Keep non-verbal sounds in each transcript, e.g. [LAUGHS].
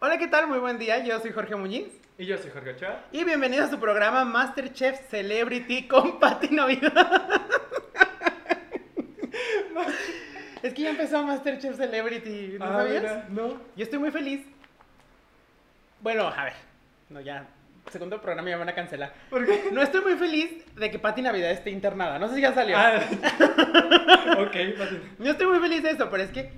Hola, ¿qué tal? Muy buen día. Yo soy Jorge Muñiz. Y yo soy Jorge Ochoa. Y bienvenidos a su programa Masterchef Celebrity con [LAUGHS] Pati Navidad. es que ya empezó Masterchef Celebrity, ¿no Ah, sabías? mira, No. Yo estoy muy feliz. Bueno, a ver. No, ya. Segundo programa ya me van a cancelar. ¿Por qué? No estoy muy feliz de que Pati Navidad esté internada. No sé si ya salió. Ah, [LAUGHS] ok, fácil. Yo estoy muy feliz de eso, pero es que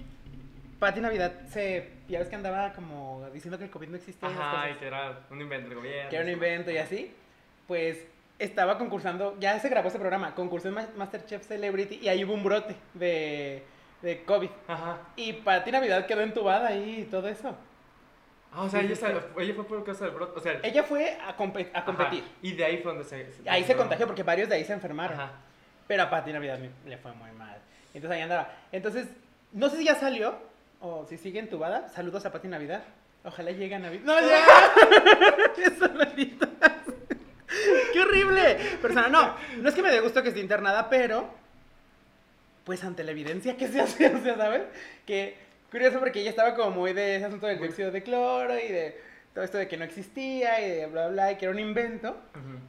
Pati Navidad se. Ya ves que andaba como diciendo que el COVID no existía. Ajá, y que era un invento del gobierno. que era un invento y así, pues estaba concursando, ya se grabó ese programa, concursó en Ma- Masterchef Celebrity y ahí hubo un brote de, de COVID. Ajá. Y Pati Navidad quedó entubada ahí y todo eso. Ah, o sea, Sí, ella, sí, ella fue por causa del brote. O sea, Ella fue a, compe- a ajá, competir. Y de ahí fue donde se. Ahí se contagió porque varios de ahí se enfermaron. Ajá. Pero a Pati Navidad le- le fue muy mal. Entonces ahí andaba. Entonces, no sé si ya salió o si sigue entubada. Saludos a Pati Navidad. Ojalá llegue a Navidad. ¡No, ya! [LAUGHS] [LAUGHS] ¡Qué horrible! Persona, no, no es que me dé gusto que esté internada, pero pues ante la evidencia que se hace, o sea, ¿sabes? Que curioso porque ella estaba como muy de ese asunto del dióxido de cloro y de todo esto de que no existía y de bla bla y que era un invento.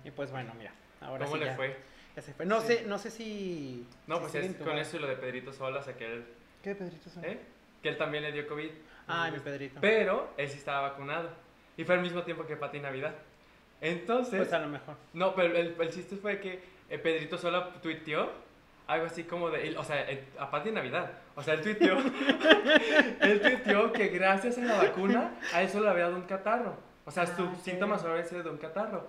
Y pues bueno, mira, ahora ¿Cómo sí le ya, fue? ya se fue. No Sí. sé, no sé si No, si pues es, con eso y lo de Pedrito Sola, o sea, que él. ¿Qué de Pedrito son? ¿Eh? Que él también le dio COVID. Ay, mi Pedrito. Pero él sí estaba vacunado. Y fue al mismo tiempo que Pati Navidad. Entonces. Pues a lo mejor. No, pero el, el chiste fue que eh, Pedrito solo tuiteó algo así como de, o sea, eh, a Pati Navidad. O sea, él tuiteó, [LAUGHS] él tuiteó que gracias a la vacuna a él solo le había dado un catarro. O sea, Ah, sus ok. síntomas solo habían sido de un catarro.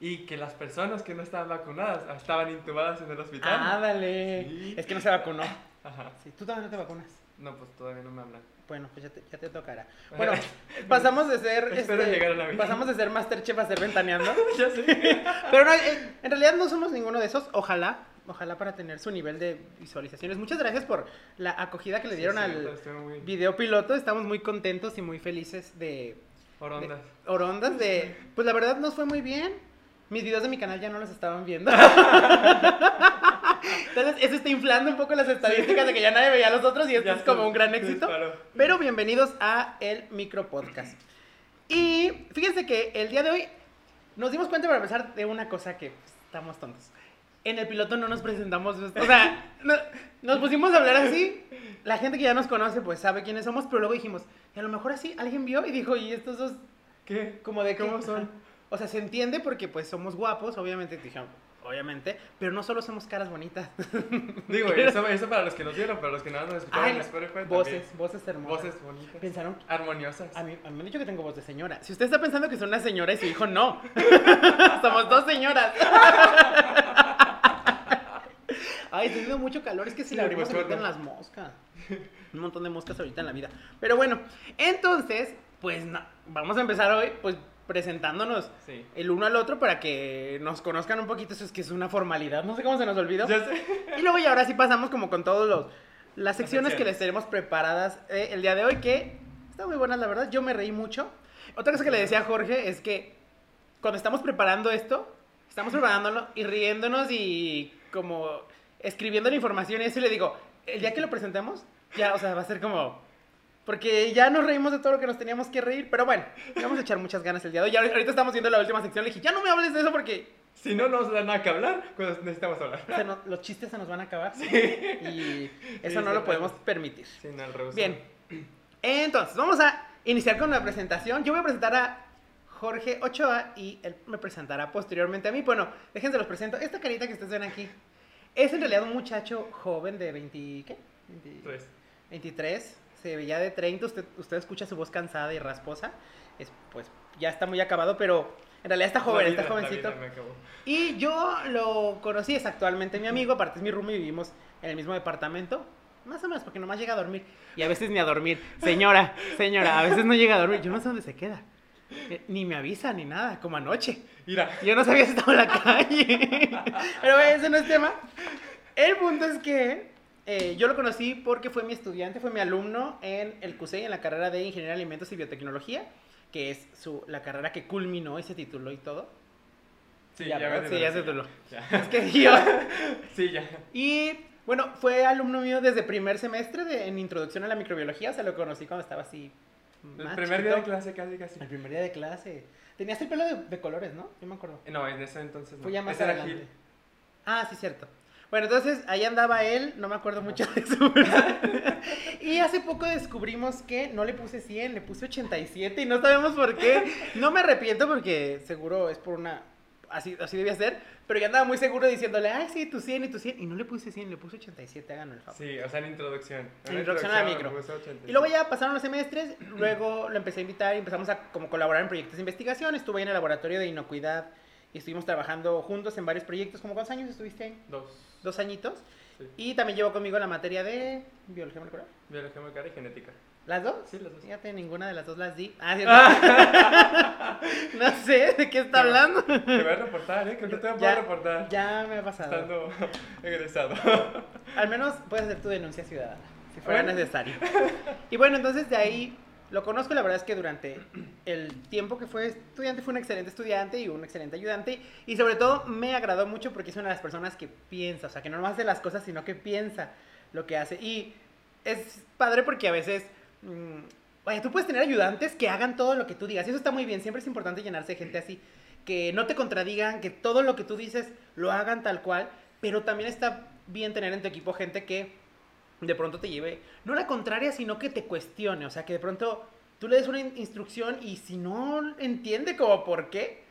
Y que las personas que no estaban vacunadas estaban intubadas en el hospital. Ah, dale. Sí. Es que no se vacunó. Ajá. Sí, tú también no te vacunas. No, pues todavía no me hablan. Bueno, pues ya te, ya te tocará. [LAUGHS] Bueno, pasamos de ser. Espero este, llegar a la vida. Pasamos de ser Masterchef a ser ventaneando. [LAUGHS] ya sé. [LAUGHS] Pero no, en, en realidad no somos ninguno de esos. Ojalá, ojalá para tener su nivel de visualizaciones. Muchas gracias por la acogida que le dieron Sí, sí, al muy video piloto. Estamos muy contentos y muy felices de, por ondas. Orondas de. Pues la verdad nos fue muy bien. Mis videos de mi canal ya no los estaban viendo. Entonces, eso está inflando un poco las estadísticas de que ya nadie veía a los otros y esto Ya es como un gran éxito. Pero bienvenidos a el micro podcast. Y fíjense que el día de hoy nos dimos cuenta para empezar de una cosa que pues, estamos tontos. En el piloto no nos presentamos, o sea, [LAUGHS] no- nos pusimos a hablar así. La gente que ya nos conoce pues sabe quiénes somos, pero luego dijimos, y a lo mejor así alguien vio y dijo, ¿y estos dos ¿Qué? como de ¿Cómo son? O sea, se entiende porque pues somos guapos, obviamente, dijeron, obviamente, pero no solo somos caras bonitas. [LAUGHS] Digo, eso, eso para los que nos vieron, para los que nada nos escucharon Ay, en Spotify también. voces, voces hermosas. Voces bonitas. Pensaron, Armoniosas. a mí, a mí me han dicho que tengo voz de señora. Si usted está pensando que soy una señora y su hijo no, [LAUGHS] somos dos señoras. [LAUGHS] Ay, estoy haciendo mucho calor, es que si Sí, la abrimos pues, en bueno. las moscas. Un montón de moscas ahorita en la vida. Pero bueno, entonces, pues no, vamos a empezar hoy, pues presentándonos Sí. el uno al otro para que nos conozcan un poquito. Eso es que es una formalidad, no sé cómo se nos olvidó. [LAUGHS] Y luego y ahora sí pasamos como con todos los las secciones que secciones. les tenemos preparadas eh, el día de hoy que están muy buenas la verdad. Yo me reí mucho. Otra cosa que le decía a Jorge es que cuando estamos preparando esto, estamos preparándolo y riéndonos y como escribiendo la información y eso y le digo, el día que lo presentemos, ya, o sea, va a ser como porque ya nos reímos de todo lo que nos teníamos que reír, pero bueno, vamos a echar muchas ganas el día de hoy. Ahorita estamos viendo la última sección, le dije, ya no me hables de eso porque Si no, no nos da nada que hablar cuando necesitamos hablar. se nos- los chistes se nos van a acabar. Y eso Sí, no lo sí, podemos permitir. Sin el rehúso. Bien. Entonces, vamos a iniciar con la presentación. Yo voy a presentar a Jorge Ochoa y él me presentará posteriormente a mí. Bueno, déjense los presento. Esta carita que ustedes ven aquí es en realidad un muchacho joven de 20, ¿qué? 20 Pues, 23. Se veía de 30. Usted, usted escucha su voz cansada y rasposa. Es, pues ya está muy acabado, pero en realidad está joven, está jovencito. Y yo lo conocí, es actualmente mi amigo, aparte es mi roomie, vivimos en el mismo departamento. Más o menos, porque nomás llega a dormir. Y a veces ni a dormir. Señora, señora, a veces no llega a dormir. Yo no sé dónde se queda. Eh, Ni me avisa ni nada, como anoche. Mira, Yo no sabía si estaba en la calle. [LAUGHS] Pero bueno, ese no es tema. El punto es que eh, yo lo conocí porque fue mi estudiante, fue mi alumno en el CUSEI, en la carrera de Ingeniería de Alimentos y Biotecnología, que es su, la carrera que culminó y se tituló y todo. sí, ya, ya, Sí, ya se tituló. Ya. Es que yo, [LAUGHS] Sí, ya. Y bueno, fue alumno mío desde primer semestre de, en introducción a la microbiología, o sea, lo conocí cuando estaba así El primer día de clase, casi, casi. El primer día de clase. Tenías el pelo de, de colores, ¿no? Yo me acuerdo. No, en ese entonces no. Fue ya más Ese adelante. Ah, sí, cierto. Bueno, entonces ahí andaba él, no me acuerdo mucho de su persona. [LAUGHS] Y hace poco descubrimos que no le puse 100, le puse 87 y no sabemos por qué. No me arrepiento porque seguro es por una... Así, así debía ser, pero ya andaba muy seguro diciéndole, ay, sí, tu 100 y tu 100. Y no le puse 100, le puse 87, háganme el favor. Sí, o sea, en introducción. En introducción a la micro. puso 86. Y luego ya pasaron los semestres, luego lo empecé a invitar y empezamos a como colaborar en proyectos de investigación. Estuve ahí en el laboratorio de inocuidad y estuvimos trabajando juntos en varios proyectos. ¿Cómo cuántos años estuviste ahí? Dos. Dos añitos. Sí. Y también llevó conmigo la materia de biología molecular. Biología molecular y genética. ¿Las dos? Sí, las dos. Fíjate, ninguna de las dos las di. [LAUGHS] Ah, ¿cierto? [LAUGHS] no sé de qué está hablando. Te voy a reportar, ¿eh? Creo que te voy a poder reportar. ya me ha pasado. Estando [LAUGHS] egresado. Al menos puedes hacer tu denuncia ciudadana, si fuera Bueno. necesario. Y bueno, entonces de ahí lo conozco, la verdad es que durante el tiempo que fue estudiante fue un excelente estudiante y un excelente ayudante. Y sobre todo me agradó mucho porque es una de las personas que piensa, o sea, que no nomás hace las cosas, sino que piensa lo que hace. Y es padre porque a veces... mm, Vaya, tú puedes tener ayudantes que hagan todo lo que tú digas. Y eso está muy bien. Siempre es importante llenarse de gente así. Que no te contradigan, que todo lo que tú dices lo hagan tal cual. Pero también está bien tener en tu equipo gente que de pronto te lleve, no la contraria, sino que te cuestione. O sea, que de pronto tú le des una in- instrucción y si no entiende como por qué,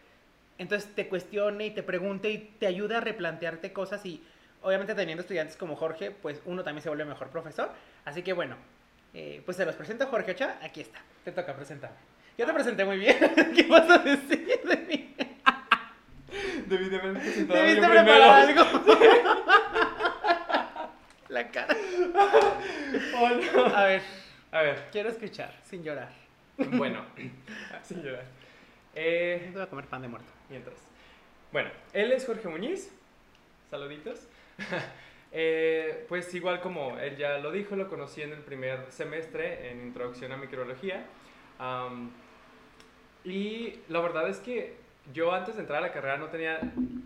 entonces te cuestione y te pregunte y te ayude a replantearte cosas. Y obviamente teniendo estudiantes como Jorge, pues uno también se vuelve mejor profesor. Así que bueno, eh, pues se los presento Jorge Ochoa. Aquí está, te toca presentarme. Yo te presenté muy bien. [LAUGHS] ¿Qué vas a decir de mí? [LAUGHS] Debí de haber presentado Debiste preparar algo. [LAUGHS] La cara. [LAUGHS] Oh, no. A ver, A ver, quiero escuchar, sin llorar. bueno. [LAUGHS] Sin llorar. Eh, Te voy a comer pan de muerto. mientras. Bueno, él es Jorge Muñiz. Saluditos. [LAUGHS] Eh, pues igual como él ya lo dijo, lo conocí en el primer semestre en Introducción a Microbiología. Y la verdad es que yo antes de entrar a la carrera no tenía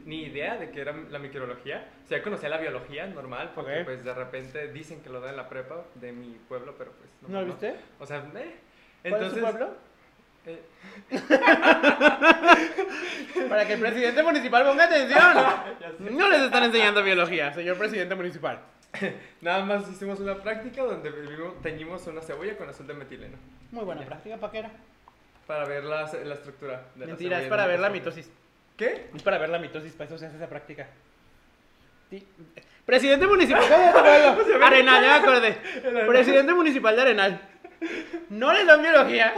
ni idea de qué era la microbiología. O sea, conocía la biología normal, porque pues de repente dicen que lo dan en la prepa de mi pueblo, pero pues ¿No lo viste? O sea, eh. ¿Cuál es su pueblo? eh, [LAUGHS] Para que el presidente municipal ponga atención. [LAUGHS] No les están enseñando biología, señor presidente municipal. [LAUGHS] Nada más hicimos una práctica donde teñimos una cebolla con azul de metileno Muy buena práctica, paquera. Para ver la, la estructura de la Mentira, es para ver la mitosis. ¿Qué? Es para ver la mitosis, para eso se hace esa práctica. Sí. Presidente municipal. Arenal, [LAUGHS] ya me acordé. Presidente municipal de Arenal. No les dan biología.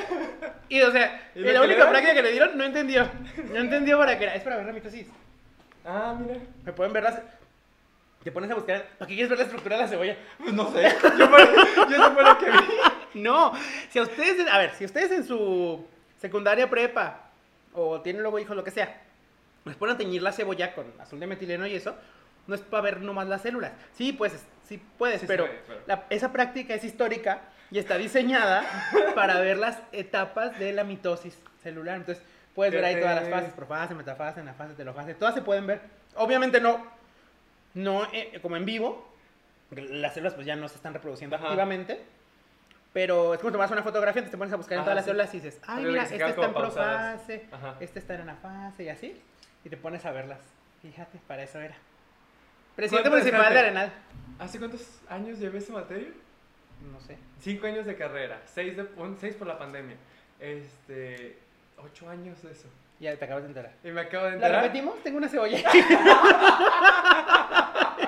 Y o sea, ¿Y la única práctica que le dieron no entendió. No entendió para qué era. Es para ver la mitosis. Ah, mira. Me pueden ver las. Te pones a buscar. ¿Para qué quieres ver la estructura de la cebolla? Pues no sé. Yo, yo eso fue lo que vi. [LAUGHS] No, si a ustedes, a ver, si ustedes en su secundaria prepa o tienen luego hijos, lo que sea, les ponen a teñir la cebolla con azul de metileno y eso, no es para ver nomás las células. Sí, pues, sí puedes, Sí pero, ve, pero- la- esa práctica es histórica y está diseñada [LAUGHS] para ver las etapas de la mitosis celular. Entonces, puedes ver ahí todas las fases, profase, metafase, anafase, telofase, todas se pueden ver. Obviamente no, no eh, como en vivo, las células pues ya no se están reproduciendo Ajá. activamente. Pero es como tomas una fotografía, entonces te pones a buscar en Ajá, todas las células y dices, ay, Pero mira, esta quedan está en profase, esta está en anafase y así. Y te pones a verlas. Fíjate, para eso era. Presidente ¿Cuánto municipal de dejaste? Arenal. ¿Hace cuántos años llevé esa materia? No sé. Cinco años de carrera. Seis, de, un- seis por la pandemia. Este. Ocho años de eso. Ya te acabas de enterar. Y me acabo de ¿La enterar. repetimos? Tengo una cebolla. [LAUGHS] [LAUGHS]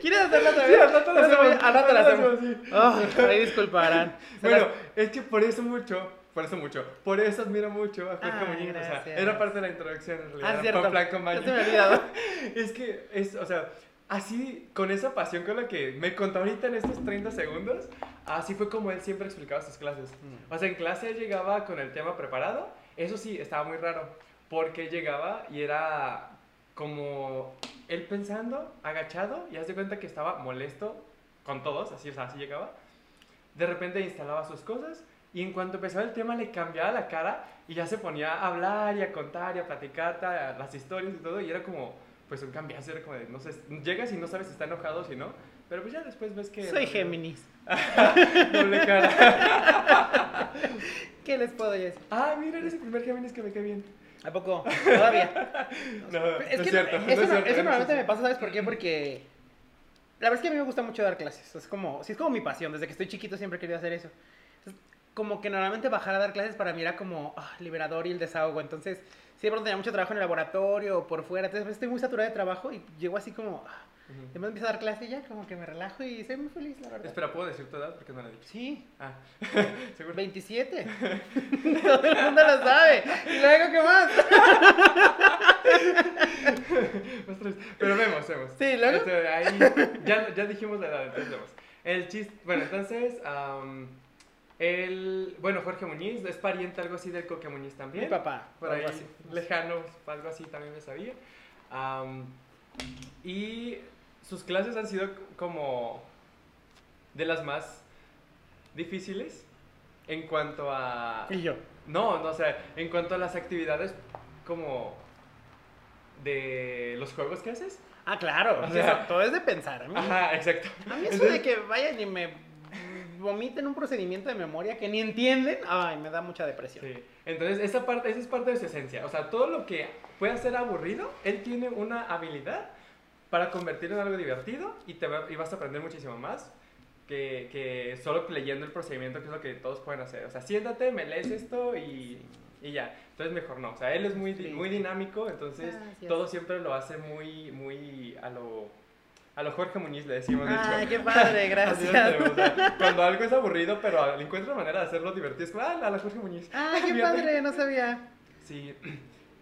¿Quieres hacerla otra Sí, vez? al rato la Una cebolla- hacemos. Al rato la hacemos. sí. Oh, ahí disculparán. Bueno, es que por eso mucho, por eso mucho, por eso admiro mucho a Jorge Ah, Muñiz, o sea, era parte de la introducción en realidad, Ah, cierto. con Maño. se me olvidado. [LAUGHS] Es que, es, o sea, así, con esa pasión con la que me contó ahorita en estos 30 segundos, así fue como él siempre explicaba sus clases. Mm. O sea, en clase él llegaba con el tema preparado, eso sí, estaba muy raro, porque llegaba y era como él pensando, agachado, y haz de cuenta que estaba molesto con todos, así, o sea, así llegaba. De repente instalaba sus cosas y en cuanto empezaba el tema le cambiaba la cara y ya se ponía a hablar y a contar y a platicar ta- las historias y todo y era como, pues un cambiazo, era como de, no sé, llegas y no sabes si está enojado o si no, Pero pues ya después ves que... Soy Géminis. [LAUGHS] Doble cara. [LAUGHS] ¿Qué les puedo decir? Ah, mira, eres el primer Géminis que me cae bien. ¿A poco? Todavía. No, [LAUGHS] no es es que cierto. eso, no es no- cierto, eso no normalmente es me pasa, ¿sabes por qué? Porque la verdad es que a mí me gusta mucho dar clases. Es como, sí, es como mi pasión. Desde que estoy chiquito siempre he querido hacer eso. Entonces, como que normalmente bajar a dar clases para mí era como ah, liberador y el desahogo. Entonces, sí, de pronto tenía mucho trabajo en el laboratorio o por fuera. Entonces, estoy muy saturada de trabajo y llego así como. ah, Ujú. Después empiezo a dar clase y ya, como que me relajo y soy muy feliz, la verdad. Espera, ¿puedo decir tu edad? Porque no la he dicho. Sí, Ah, [LAUGHS] seguro. 27. [LAUGHS] Todo el mundo lo sabe. ¿Y luego qué más? [LAUGHS] Pero vemos, vemos. Sí, luego. Este, ahí, ya, ya dijimos la edad, entonces vemos. El chiste, bueno, entonces, el, bueno, Jorge Muñiz es pariente algo así del Coque Muñiz también. Mi papá. Por ahí, así. lejano, algo así también me sabía. Y sus clases han sido como de las más difíciles en cuanto a... Y yo. No, no, o sea, en cuanto a las actividades como de los juegos que haces. Ah, claro. O sea, todo es de pensar. A mí, Ajá, exacto. a mí eso Entonces- de que vayan y me vomiten un procedimiento de memoria que ni entienden, ay, me da mucha depresión. Sí. Entonces, esa parte, esa es parte de su esencia. O sea, todo lo que pueda ser aburrido, él tiene una habilidad para convertirlo en algo divertido y, te va- y vas a aprender muchísimo más que, que solo leyendo el procedimiento, que es lo que todos pueden hacer. O sea, siéntate, me lees esto y, y ya. Entonces, mejor no. O sea, él es muy, Sí. muy dinámico, entonces Gracias. todo siempre lo hace muy, muy a lo, a lo Jorge Muñiz, le decimos, de Ay, hecho. qué padre, [LAUGHS] gracias. tenemos, o sea, cuando algo es aburrido, pero le encuentra manera de hacerlo divertido, es como, ah, a la Jorge Muñiz. Ay, qué Fíjate. padre, no sabía. Sí,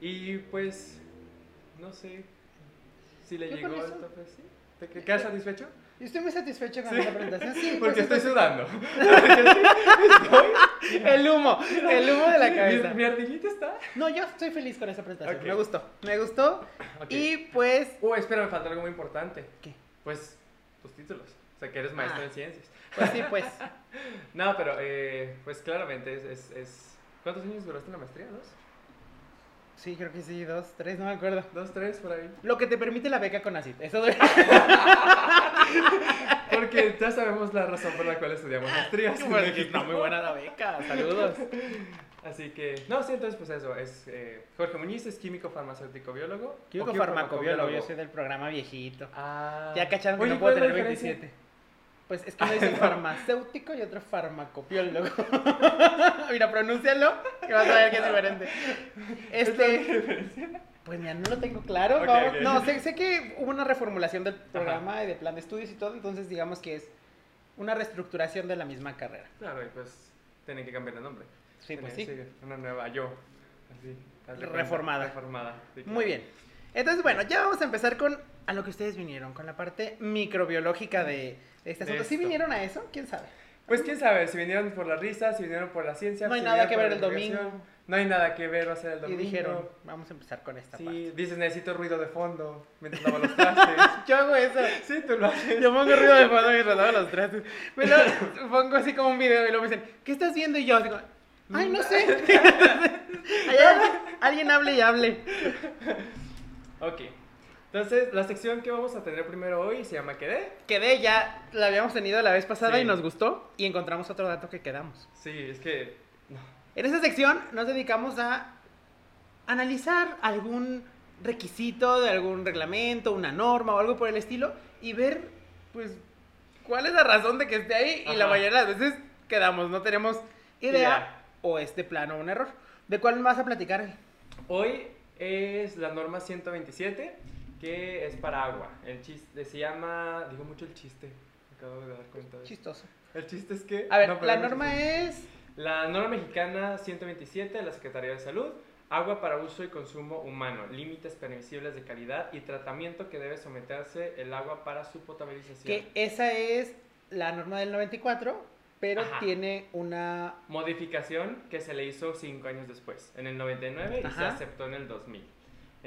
y pues, no sé si le llegó el tope, ¿sí? ¿Te que- quedas satisfecho? Yo estoy muy satisfecho con Sí. esta presentación. Sí, [LAUGHS] Porque por [LAUGHS] estoy sudando. Estoy- El humo, el humo de la cabeza. Mi, ardillita está. No, yo estoy feliz con esta presentación. Me gustó, me gustó. Y pues, Oh, espera, me falta algo muy importante. ¿qué? Pues, tus títulos. O sea, que eres maestro Ah. en ciencias. Pues sí, pues. [LAUGHS] No, pero, eh, pues claramente es, es, es- ¿Cuántos años duraste en la maestría? ¿Dos? Sí, creo que sí, dos, tres, no me acuerdo. ¿Dos, tres, por ahí? Lo que te permite la beca con ACID. Eso de... [LAUGHS] Porque ya sabemos la razón por la cual estudiamos [LAUGHS] maestrías. Pues, está muy buena la beca. Saludos. Así que, no, sí, entonces pues eso, es eh, Jorge Muñiz, es químico farmacéutico biólogo. Químico farmacobiólogo, yo soy del programa viejito. Ah. Ya cacharon que Oye, no puedo ¿cuál es la tener diferencia? 27. Pues es que uno dice [LAUGHS] farmacéutico y otro farmacobiólogo. [LAUGHS] Mira, pronúncialo que vas a ver que es diferente. Este, pues mira, no lo tengo claro. Vamos-. No, sé, sé que hubo una reformulación del programa y de plan de estudios y todo, entonces digamos que es una reestructuración de la misma carrera. Claro, y pues tienen que cambiar el nombre. Sí, pues sí. Una nueva yo. Así. de Reformada. Reformada. sí, claro. Muy bien. Entonces, bueno, ya vamos a empezar con a lo que ustedes vinieron, con la parte microbiológica de, de este De asunto. ¿Sí esto. vinieron a eso? ¿Quién sabe? Pues quién sabe, si vinieron por la risa, si vinieron por la ciencia. No hay si nada que ver el domingo. No hay nada que ver, va a ser el Y domingo. dijeron, vamos a empezar con esta Sí, dices, necesito ruido de fondo mientras lavo los trastes. parte. [LAUGHS] Yo hago eso. sí, tú lo haces. Yo pongo ruido de fondo mientras lavo los trastes. Pero [LAUGHS] pongo así como un video y luego me dicen, ¿qué estás viendo? Y yo como, ay, no sé. [LAUGHS] Alguien, alguien hable y hable. Ok. Entonces, la sección que vamos a tener primero hoy se llama ¿Quedé? Quedé ya, la habíamos tenido la vez pasada Sí. y nos gustó y encontramos otro dato que quedamos. Sí, es que. No. En esta sección nos dedicamos a analizar algún requisito de algún reglamento, una norma o algo por el estilo y ver, pues, cuál es la razón de que esté ahí. Y la mayoría de las veces quedamos, no tenemos idea Idea. O es de plano un error. ¿De cuál vas a platicar? Hoy es la norma 127, que es para agua. El chiste se llama. Digo mucho el chiste. Me acabo de dar cuenta de. Chistoso. El chiste es que. A ver, no, la norma es... La norma mexicana 127 de la Secretaría de Salud. Agua para uso y consumo humano. Límites permisibles de calidad y tratamiento que debe someterse el agua para su potabilización. Que esa es la norma del 94, pero Ajá. tiene una... Modificación que se le hizo cinco años después, en el 99 y se Ajá. aceptó en el 2000. sí,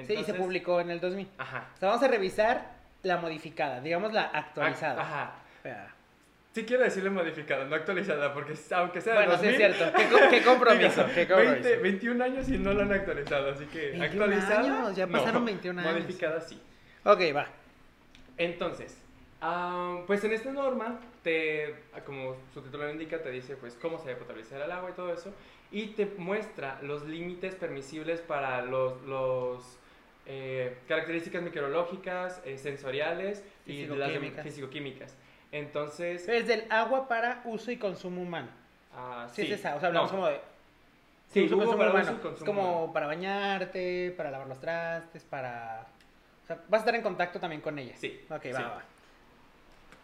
y se Entonces- publicó en el 2000. Ajá. O sea, vamos a revisar la modificada, digamos la actualizada. Ajá. Vea. Sí quiero decirle modificada, no actualizada, porque aunque sea Bueno, sí 2000, es cierto. ¿Qué, [LAUGHS] qué compromiso? Mira, ¿Qué compromiso? 20, 21 años y no lo han actualizado, así que 21 actualizada. años, ya no. pasaron 21 años. Modificada sí. Ok, va. Entonces, Ah, pues en esta norma, te, como su título lo indica, te dice pues cómo se debe potabilizar el agua y todo eso, y te muestra los límites permisibles para los, los eh, características microbiológicas, eh, sensoriales y las fisicoquímicas. Entonces, Es del agua para uso y consumo humano. ah, Sí, sí. es esa. O sea, hablamos No, como de. Sí, uso consumo para uso humano. consumo Es como humano. para bañarte, para lavar los trastes, para. O sea, vas a estar en contacto también con ella. Sí, Ok, sí. va, va.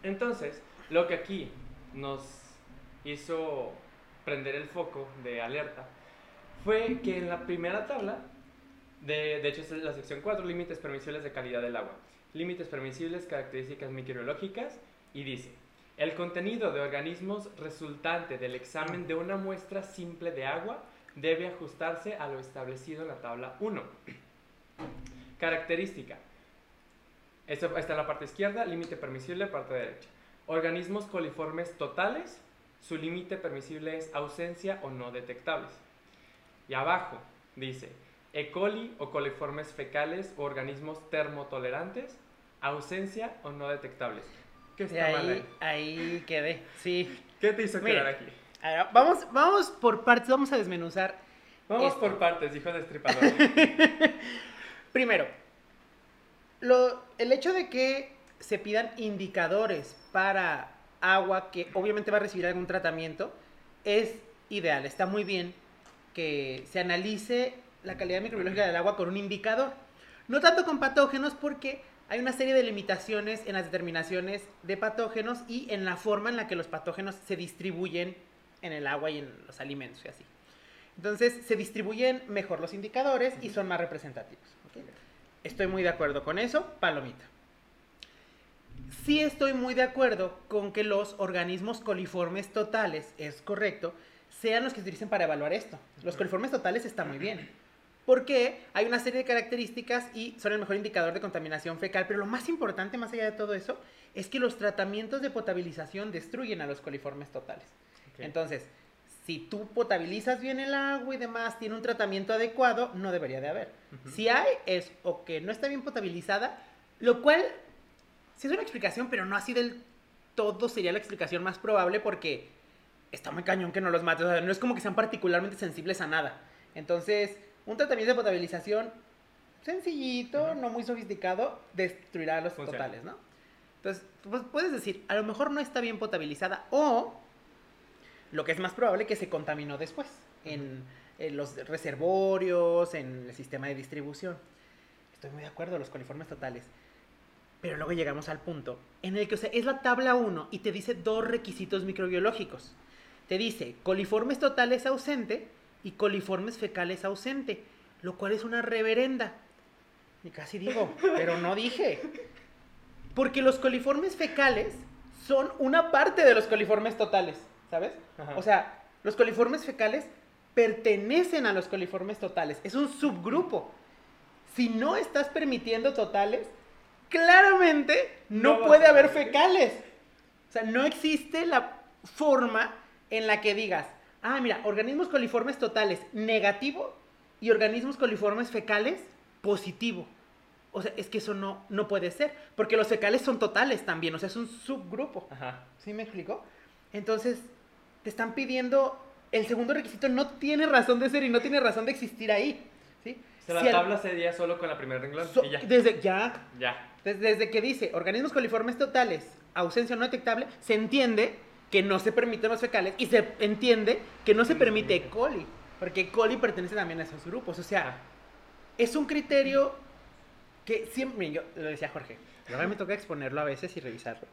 Entonces, lo que aquí nos hizo prender el foco de alerta fue que en la primera tabla, de, de hecho es la sección 4, límites permisibles de calidad del agua, límites permisibles, características microbiológicas, y dice, el contenido de organismos resultante del examen de una muestra simple de agua debe ajustarse a lo establecido en la tabla 1. Característica, esto está en la parte izquierda, límite permisible, parte derecha. Organismos coliformes totales, su límite permisible es ausencia o no detectables. Y abajo dice, E. coli o coliformes fecales o organismos termotolerantes, ausencia o no detectables. ¿Qué está mal ahí, ahí? ahí quedé. Sí. ¿Qué te hizo Mira. quedar aquí? Vamos, vamos por partes, vamos a desmenuzar. Vamos Esto. por partes, dijo el destripador. [LAUGHS] Primero, lo, el hecho de que se pidan indicadores para agua que obviamente va a recibir algún tratamiento es ideal, está muy bien que se analice la calidad microbiológica del agua con un indicador. No tanto con patógenos porque hay una serie de limitaciones en las determinaciones de patógenos y en la forma en la que los patógenos se distribuyen en el agua y en los alimentos y así. Entonces se distribuyen mejor los indicadores y son más representativos. Estoy muy de acuerdo con eso, palomita. Sí estoy muy de acuerdo con que los organismos coliformes totales, es correcto, sean los que se utilicen para evaluar esto. Los coliformes totales está muy bien. Porque hay una serie de características y son el mejor indicador de contaminación fecal, pero lo más importante, más allá de todo eso, es que los tratamientos de potabilización destruyen a los coliformes totales. Entonces, si tú potabilizas bien el agua y demás, tiene un tratamiento adecuado, no debería de haber. Si hay, es o que no está bien potabilizada, lo cual sí es una explicación, pero no así del todo sería la explicación más probable porque está muy cañón que no los mates. O sea, no es como que sean particularmente sensibles a nada. Entonces, un tratamiento de potabilización sencillito, no muy sofisticado, destruirá a los Funciona. totales, ¿no? Entonces, pues puedes decir, a lo mejor no está bien potabilizada o lo que es más probable que se contaminó después en, en los reservorios, en el sistema de distribución. Estoy muy de acuerdo, los coliformes totales. Pero luego llegamos al punto en el que, o sea, es la tabla 1 y te dice dos requisitos microbiológicos. Te dice coliformes totales ausente y coliformes fecales ausente, lo cual es una reverenda. Y casi digo, pero no dije. Porque los coliformes fecales son una parte de los coliformes totales, ¿sabes? Ajá. O sea, los coliformes fecales pertenecen a los coliformes totales. Es un subgrupo. Si no estás permitiendo totales, claramente no, No puede haber fecales. O sea, no existe la forma en la que digas, ah, mira, organismos coliformes totales negativo y organismos coliformes fecales positivo. O sea, es que eso no, no puede ser, porque los fecales son totales también, o sea, es un subgrupo. Ajá. ¿Sí me explico? Entonces, te están pidiendo, el segundo requisito no tiene razón de ser y no tiene razón de existir ahí. ¿sí? O sea, la Si al- tabla sería solo con la primera renglón so- y ya. Desde, ya, Ya. desde, desde que dice organismos coliformes totales, ausencia no detectable, se entiende que no se permiten los fecales y se entiende que no se se permite E. coli, porque E. coli pertenece también a esos grupos. O sea, Ah. es un criterio que siempre, yo lo decía Jorge, a mí me toca exponerlo a veces y revisarlo.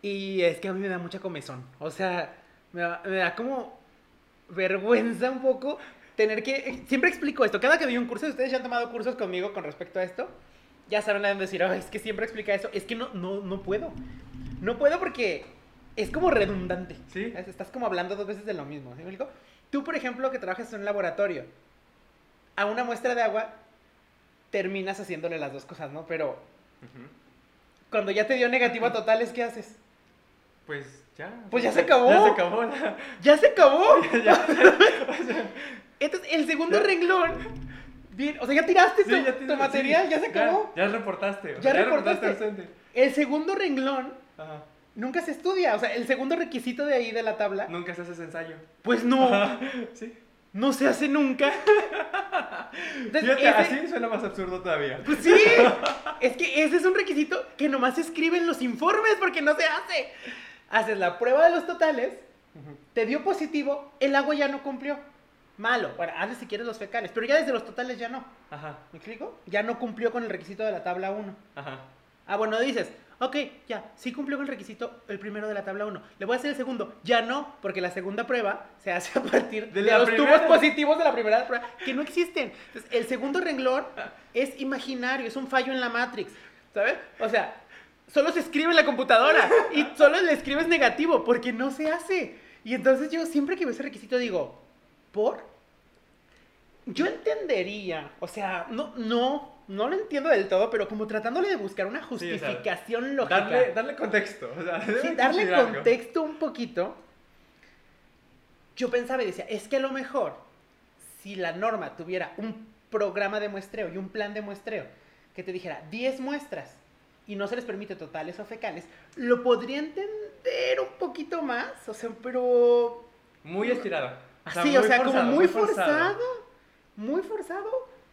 Y es que a mí me da mucha comezón. O sea, me da, me da como vergüenza un poco tener que... Siempre explico esto. Cada que doy un curso, ustedes ya han tomado cursos conmigo con respecto a esto, ya saben a dónde decir, "Ay, es que siempre explica eso. Es que no, no, no puedo. No puedo porque es como redundante. Estás como hablando dos veces de lo mismo. ¿sí me explico? Tú, por ejemplo, que trabajas en un laboratorio, a una muestra de agua terminas haciéndole las dos cosas, ¿no? Pero cuando ya te dio negativo a totales, ¿qué haces? Pues ya. Pues ya se acabó. Ya se acabó la... ¡Ya se acabó! [LAUGHS] ya. Entonces, el segundo renglón, bien, o sea, ya tiraste Sí, tu, ya tu tienes- material, sí, ya se acabó. Ya, reportaste. Ya reportaste. ausente. El segundo renglón Ajá. nunca se estudia. O sea, el segundo requisito de ahí de la tabla, Nunca se hace ese ensayo. pues no, Ajá. [LAUGHS] Sí. no se hace nunca. [LAUGHS] Entonces, Fíjate, ese- así suena más absurdo todavía. Pues sí, es que ese es un requisito que nomás se escribe en los informes porque no se hace. Haces la prueba de los totales, te dio positivo, el agua ya no cumplió. Malo, bueno, hazle si quieres los fecales, pero ya desde los totales ya no. Ajá. ¿Me explico? Ya no cumplió con el requisito de la tabla 1. Ajá. Ah, bueno, dices, ok, ya, sí cumplió con el requisito el primero de la tabla 1. Le voy a hacer el segundo. Ya no, porque la segunda prueba se hace a partir de, los primera. tubos positivos de la primera prueba, que no existen. Entonces, el segundo renglón es imaginario, es un fallo en la Matrix, ¿sabes? O sea, solo se escribe en la computadora y solo le escribes negativo, porque no se hace. Y entonces yo siempre que veo ese requisito digo, ¿por? Yo entendería, o sea, no, no, no lo entiendo del todo, pero como tratándole de buscar una Sí, o sea, justificación lógica. Darle, darle contexto. O sea, Sí, darle algo. contexto un poquito. Yo pensaba y decía, es que a lo mejor, si la norma tuviera un programa de muestreo y un plan de muestreo que te dijera 10 muestras y no se les permite totales o fecales, lo podría entender un poquito más, o sea, pero Muy estirado. sí, o muy sea, como forzado, muy forzado, muy forzado,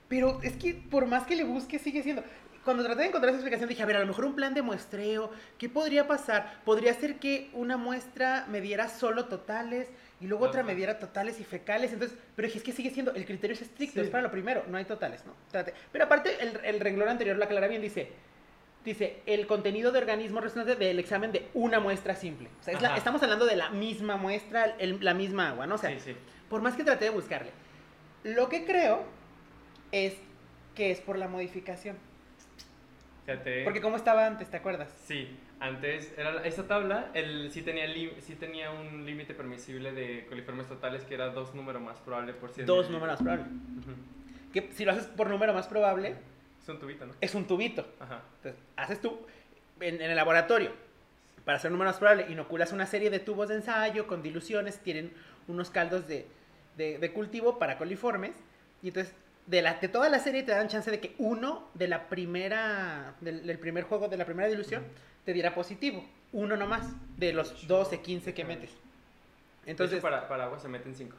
pero es que por más que le busque sigue siendo. Cuando traté de encontrar esa explicación dije, a ver, a lo mejor un plan de muestreo, ¿qué podría pasar? Podría ser que una muestra me diera solo totales y luego otra me diera totales y fecales, entonces, pero es que sigue siendo, el criterio es estricto, Sí. es para lo primero, no hay totales, ¿no? Trate- Pero aparte, el, el renglón anterior lo aclara bien, dice, dice, el contenido de organismo resultante del examen de una muestra simple. O sea, es la- Ajá. estamos hablando de la misma muestra, el- la misma agua, ¿no? O sea, Sí, sí. por más que traté de buscarle. Lo que creo es que es por la modificación. Fíjate. Porque como estaba antes, ¿te acuerdas? Sí, antes era esta tabla, el, sí, tenía li- sí tenía un límite permisible de coliformes totales que era dos números más probable por 100 Dos números más probable. Que si lo haces por número más probable, Es un tubito, ¿no? es un tubito. Ajá. Entonces, haces tú en, en el laboratorio, para hacer más probable, inoculas una serie de tubos de ensayo con diluciones, tienen unos caldos de, de- de cultivo para coliformes, y entonces de, la, de toda la serie te dan chance de que uno de la primera, del, del primer juego, de la primera dilución, te diera positivo. Uno nomás, de los 12, 15 que metes. Entonces, Entonces, para, para agua se meten 5.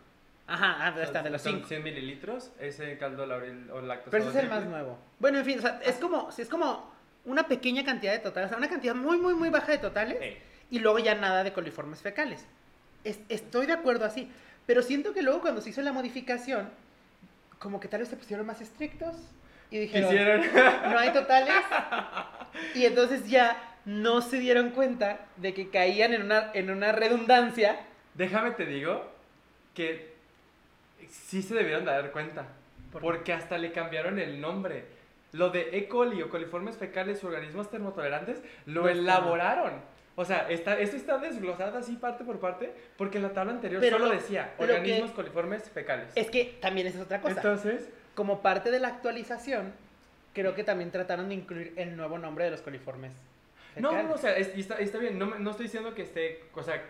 Ajá, ah, está, de los Son 5. 100 mililitros, ese caldo laurel o lactosa. Pero ese es el más nuevo. Bueno, en fin, o sea, es como, es como una pequeña cantidad de totales, o sea, una cantidad muy, muy, muy baja de totales. Ey. y luego ya nada de coliformes fecales. Es- estoy de acuerdo así, pero siento que luego cuando se hizo la modificación, como que tal vez se pusieron más estrictos y dijeron, Quisieron. no hay totales, [LAUGHS] y entonces ya no se dieron cuenta de que caían en una, en una redundancia. Déjame te digo que sí se debieron de dar cuenta. ¿Por? Porque hasta le cambiaron el nombre. Lo de E. coli o coliformes fecales o organismos termotolerantes lo No elaboraron. O sea, está, esto está desglosado así parte por parte porque en la tabla anterior Pero solo lo- decía lo que- organismos coliformes fecales. Es que también es otra cosa. Entonces, Como parte de la actualización, creo que también trataron de incluir el nuevo nombre de los coliformes. no, fecales. no, o sea, es- está, está bien, no, no estoy diciendo que esté, o sea,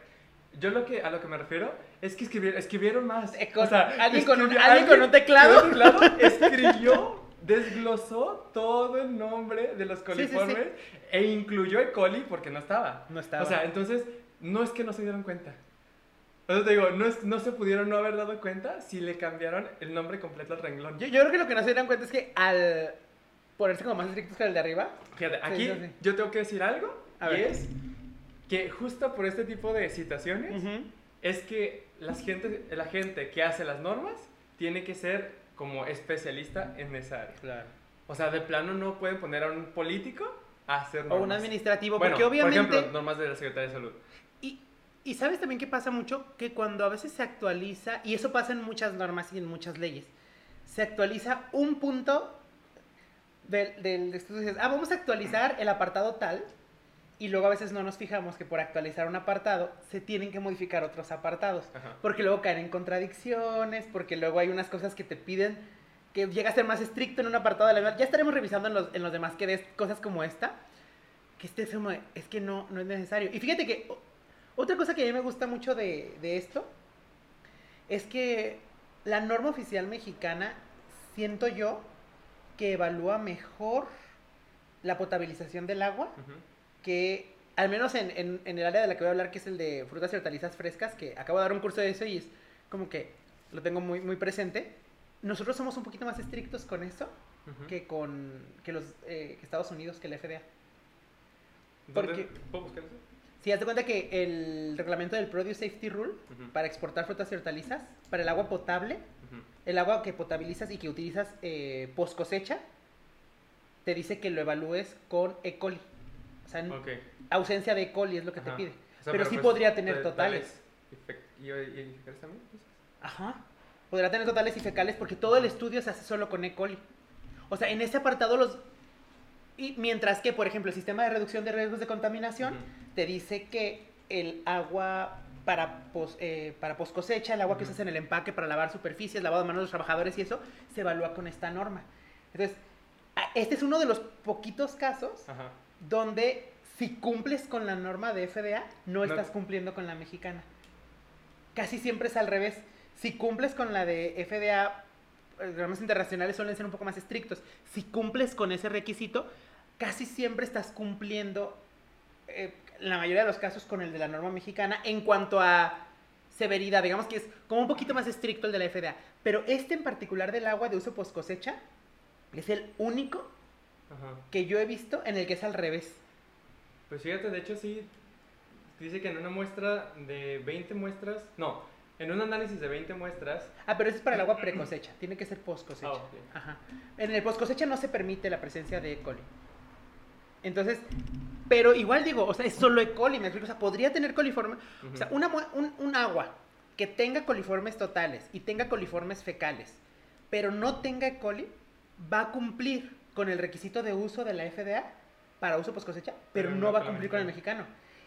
yo lo que, a lo que me refiero es que escribieron, escribieron más. Con- O sea, alguien con un- escribió- alguien con un teclado. con un teclado [LAUGHS] escribió, desglosó todo el nombre de los sí, sí. coliformes e incluyó E. coli porque no estaba. No estaba. O sea, entonces, no es que no se dieron cuenta. O sea, te digo, no, es- no se pudieron no haber dado cuenta si le cambiaron el nombre completo al renglón. Yo, yo creo que lo que no se dieron cuenta es que al ponerse como más estrictos con el de arriba, Fíjate, aquí sí, sí. yo tengo que decir algo A y ver. es que justo por este tipo de situaciones es que las gente, la gente que hace las normas tiene que ser como especialista en esa área. Claro. O sea, de plano no pueden poner a un político a hacer O normas. un administrativo, Bueno, porque obviamente... Por ejemplo, normas de la Secretaría de Salud. y, y sabes también que pasa mucho que cuando a veces se actualiza, y eso pasa en muchas normas y en muchas leyes, se actualiza un punto del, del dices, ah, vamos a actualizar el apartado tal, y luego a veces no nos fijamos que por actualizar un apartado se tienen que modificar otros apartados. Ajá. Porque luego caen en contradicciones, porque luego hay unas cosas que te piden que llega a ser más estricto en un apartado de la norma. Ya estaremos revisando en los, en los demás que des cosas como esta, que este es como, de, es que no, no es necesario. Y fíjate que otra cosa que a mí me gusta mucho de, de esto es que la norma oficial mexicana, siento yo, que evalúa mejor la potabilización del agua Ujú. Que, al menos en, en- en el área de la que voy a hablar, que es el de frutas y hortalizas frescas, que acabo de dar un curso de eso y es como que lo tengo muy, muy presente. Nosotros somos un poquito más estrictos con eso que con que los eh, Estados Unidos, que la FDA. ¿Dónde- porque- ¿Puedo buscar eso? Si das de cuenta que el reglamento del Produce Safety Rule para exportar frutas y hortalizas, para el agua potable, el agua que potabilizas y que utilizas eh, post cosecha, te dice que lo evalúes con E. coli. Sea, Ok. ausencia de E. coli es lo que Ajá. te pide. O sea, pero sí pues, podría tener te- totales. tales y ¿Y, fecales también? pues? Ajá. Podrá tener totales y fecales porque todo el estudio se hace solo con E. coli. O sea, en ese apartado los... Y mientras que, por ejemplo, el sistema de reducción de riesgos de contaminación Ujú. te dice que el agua para pos, eh, para post cosecha, el agua que Ujú. usas en el empaque para lavar superficies, lavado de manos de los trabajadores y eso, se evalúa con esta norma. Entonces, este es uno de los poquitos casos Ajá. Donde si cumples con la norma de FDA, no, No. estás cumpliendo con la mexicana. Casi siempre es al revés. Si cumples con la de FDA, eh, programas internacionales suelen ser un poco más estrictos. Si cumples con ese requisito, casi siempre estás cumpliendo, eh, en la mayoría de los casos, con el de la norma mexicana en cuanto a severidad. Digamos que es como un poquito más estricto el de la FDA. Pero este en particular del agua de uso post cosecha es el único Ajá. que yo he visto en el que es al revés. Pues fíjate, de hecho sí, dice que en una muestra de 20 muestras, no, en un análisis de 20 muestras, Ah, pero eso es para el agua precosecha, tiene que ser post cosecha. Ah, ok. Ajá. En el post cosecha no se permite la presencia de E. coli. Entonces, pero igual digo, o sea, es solo E. coli, me explico, o sea, podría tener coliformes, o sea, una, un, un agua que tenga coliformes totales y tenga coliformes fecales, pero no tenga E. coli, va a cumplir con el requisito de uso de la FDA para uso post cosecha, pero, Pero no no va a cumplir con el mexicano.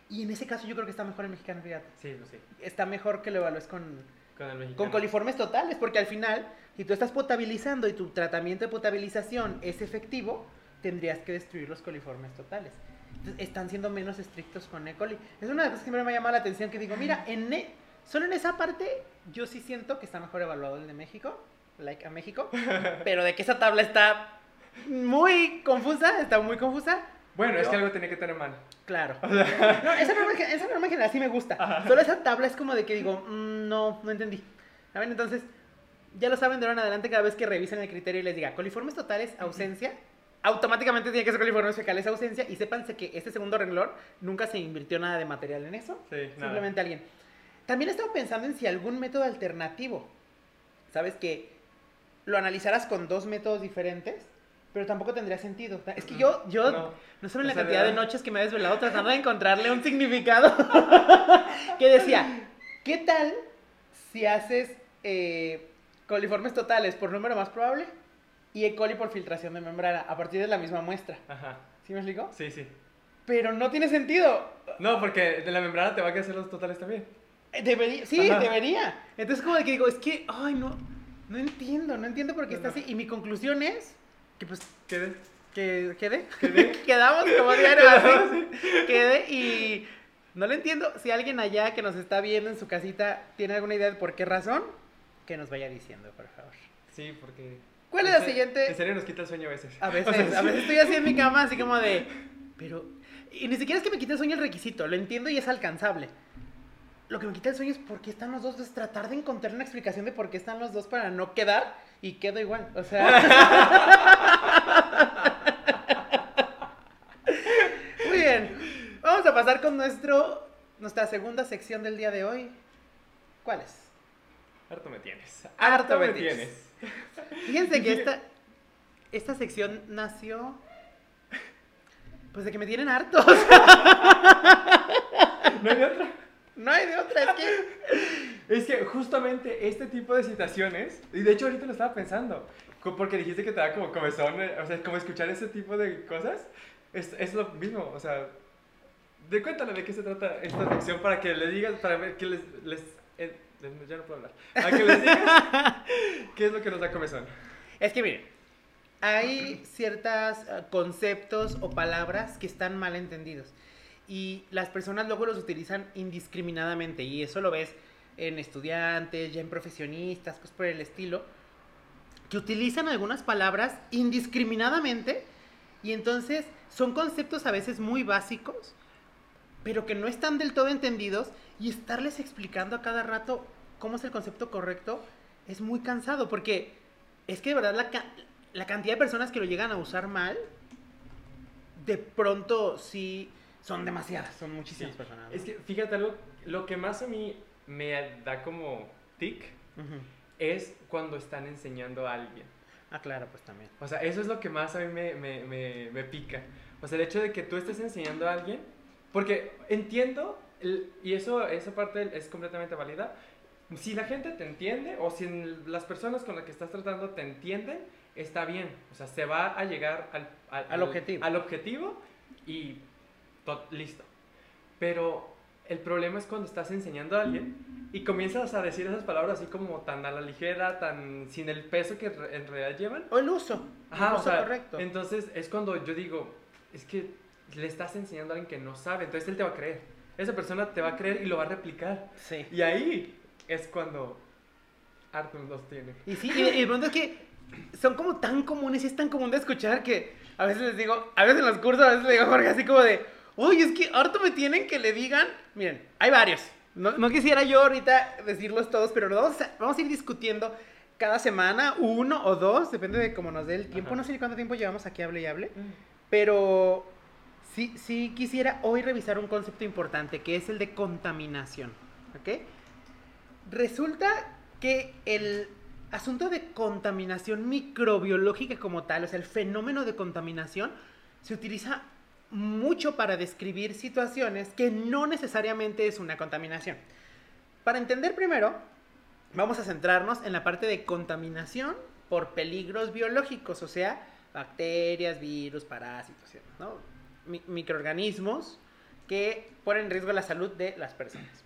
Y en ese caso yo creo que está mejor el mexicano, fíjate. sí, pues sí, Está mejor que lo evalúes con, con el mexicano. con coliformes totales, porque al final, si tú estás potabilizando y tu tratamiento de potabilización es efectivo, tendrías que destruir los coliformes totales. Entonces, están siendo menos estrictos con E. coli. Es una de las cosas que siempre me ha llamado la atención, que digo, mira, en E- solo en esa parte yo sí siento que está mejor evaluado el de México, like a México, [LAUGHS] pero de que esa tabla está muy confusa, está muy confusa, Bueno, es Yo- que algo tenía que tener mal. Claro. [LAUGHS] No, esa norma, esa norma en general sí me gusta. Solo esa tabla es como de que digo, "Mm, no, no entendí. ¿Saben? Entonces, ya lo saben de ahora en adelante cada vez que revisen el criterio y les diga coliformes totales, ausencia, automáticamente tiene que ser coliformes fecales, ausencia. Y sépanse que este segundo renglón nunca se invirtió nada de material en eso. Sí, nada. Simplemente alguien. También he estado pensando en si algún método alternativo, ¿sabes? Que lo analizaras con dos métodos diferentes, pero tampoco tendría sentido. Es que yo, yo No. no, saben la O sea, cantidad de noches que me he desvelado tratando de encontrarle un significado. [LAUGHS] que decía, ¿qué tal si haces eh, coliformes totales por número más probable y E. coli por filtración de membrana a partir de la misma muestra? Ajá, ¿Sí me explico? sí, sí. Pero no tiene sentido. No, porque de la membrana te va a quedar los totales también. Eh, Debería, sí, Ajá. debería. Entonces como de que digo, es que, ay, no, no entiendo, no entiendo por qué está así. Y mi conclusión es que pues ¿Qué? que quede, Quedé. [LAUGHS] quedamos como [LAUGHS] diario así, quede y no lo entiendo. Si alguien allá que nos está viendo en su casita tiene alguna idea de por qué razón, que nos vaya diciendo, por favor. Sí, porque... ¿Cuál es la siguiente? En serio nos quita el sueño a veces. A [LAUGHS] O veces, sea, a sí. veces estoy así en mi cama, así como de, pero, y ni siquiera es que me quite el sueño el requisito, lo entiendo y es alcanzable. Lo que me quita el sueño es por qué están los dos, es tratar de encontrar una explicación de por qué están los dos para no quedar y quedo igual, o sea. Muy bien, vamos a pasar con nuestro, nuestra segunda sección del día de hoy. ¿Cuál es? Harto me tienes. Harto me me tienes. tienes. Fíjense que [LAUGHS] esta, esta sección nació. Pues de que me tienen hartos. [LAUGHS] No hay otra. No hay de otra, es que. Es que justamente este tipo de situaciones, y de hecho ahorita lo estaba pensando, porque dijiste que te da como comezón, eh, o sea, como escuchar ese tipo de cosas, es, es lo mismo, o sea, de cuéntale de qué se trata esta sección para que le digas, para ver que les, les eh, ya no puedo hablar, para que les digas qué es lo que nos da comezón. Es que miren, hay ciertos conceptos o palabras que están mal entendidos. Y las personas luego los utilizan indiscriminadamente. Y eso lo ves en estudiantes, ya en profesionistas, cosas por el estilo. Que utilizan algunas palabras indiscriminadamente. Y entonces son conceptos a veces muy básicos, pero que no están del todo entendidos y estarles explicando a cada rato cómo es el concepto correcto es muy cansado porque es que de verdad la, ca- la cantidad de personas que lo llegan a usar mal, de pronto sí son demasiadas, son muchísimas Sí. personas. ¿no? Es que fíjate algo, lo que más a mí me da como tic es cuando están enseñando a alguien. Ah, claro, pues también. O sea, eso es lo que más a mí me, me, me, me pica. O sea, el hecho de que tú estés enseñando a alguien, porque entiendo, el- y eso, esa parte es completamente válida, si la gente te entiende o si las personas con las que estás tratando te entienden, está bien. O sea, se va a llegar al, Al objetivo. Al objetivo y to- listo. Pero el problema es cuando estás enseñando a alguien y comienzas a decir esas palabras así como tan a la ligera, tan sin el peso que en realidad llevan. O el uso. Ajá, el o uso sea, correcto. entonces es cuando yo digo, es que le estás enseñando a alguien que no sabe, entonces él te va a creer. Esa persona te va a creer y lo va a replicar. Sí. Y ahí es cuando Arthur los tiene. Y sí, y, y de pronto es que son como tan comunes y es tan común de escuchar que a veces les digo, a veces en los cursos, a veces le digo a Jorge así como de, oye, es que harto me tienen que le digan, miren, hay varios. No, no quisiera yo ahorita decirlos todos, pero vamos a, vamos a ir discutiendo cada semana, uno o dos, depende de cómo nos dé el tiempo. Ajá. No sé cuánto tiempo llevamos aquí, hable y hable. Pero sí, sí quisiera hoy revisar un concepto importante, que es el de contaminación. ¿Ok? Resulta que el asunto de contaminación microbiológica como tal, o sea, el fenómeno de contaminación, se utiliza mucho para describir situaciones que no necesariamente es una contaminación. Para entender primero, vamos a centrarnos en la parte de contaminación por peligros biológicos, o sea, bacterias, virus, parásitos, ¿no? Mi- microorganismos que ponen en riesgo la salud de las personas.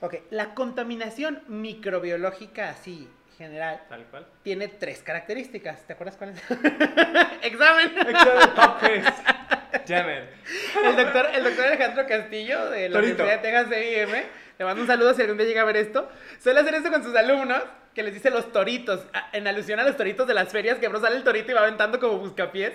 Ok, la contaminación microbiológica así general Tal cual. tiene tres características. ¿Te acuerdas cuáles? [LAUGHS] Examen. Quiz. It. El doctor, el doctor Alejandro Castillo de la Torito. Universidad de Texas CIM, le mando un saludo si algún día llega a ver esto. Suele hacer esto con sus alumnos, que les dice los toritos, en alusión a los toritos de las ferias, que bro sale el torito y va aventando como buscapiés.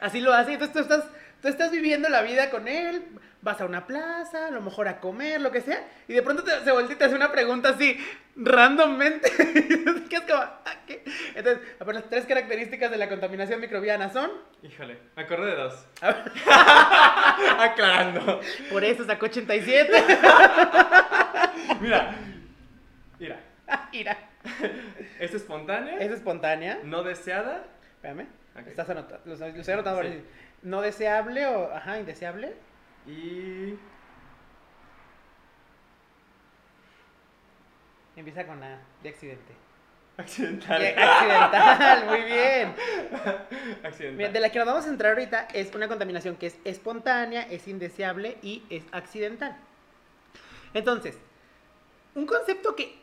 Así lo hace, entonces tú estás, tú estás viviendo la vida con él, vas a una plaza, a lo mejor a comer, lo que sea, y de pronto te- se voltea y te hace una pregunta así, randommente. [LAUGHS] y que es como, "Ah, ¿qué?". Entonces, a ver, las tres características de la contaminación microbiana son, Híjole, me acordé de dos. [LAUGHS] Aclarando. por eso sacó 87. [LAUGHS] Mira. Mira. Mira. Es espontánea, Es espontánea. no deseada. Espérame. Estás anotando. Lo, lo estoy anotando. Sí. No deseable o. Ajá, indeseable. Y. Empieza con A, de accidente. Accidental. Accidental, [LAUGHS] muy bien. [LAUGHS] Accidental. Mira, de la que nos vamos a entrar ahorita es una contaminación que es espontánea, es indeseable y es accidental. Entonces, un concepto que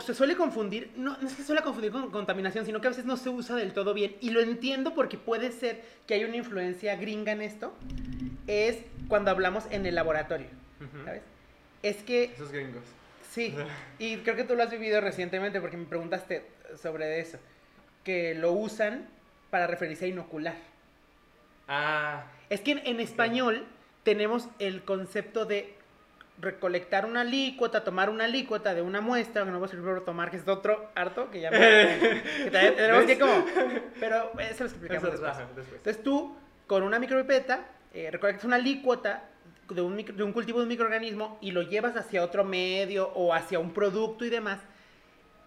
se suele confundir, no, no es que se suele confundir con contaminación, sino que a veces no se usa del todo bien. Y lo entiendo porque puede ser que hay una influencia gringa en esto. Es cuando hablamos en el laboratorio. ¿sabes? Es que Esos gringos. Sí, [LAUGHS] y creo que tú lo has vivido recientemente porque me preguntaste sobre eso, que lo usan para referirse a inocular. Ah. Es que en, en español tenemos el concepto de recolectar una alícuota, tomar una alícuota de una muestra, que no voy a servir tomar, que es otro harto, que ya me- [LAUGHS] que también tenemos que como... Pero eso lo explicamos después. Entonces tú, con una micropipeta, eh, recolectas una alícuota de un, micro- de un cultivo de un microorganismo y lo llevas hacia otro medio o hacia un producto y demás.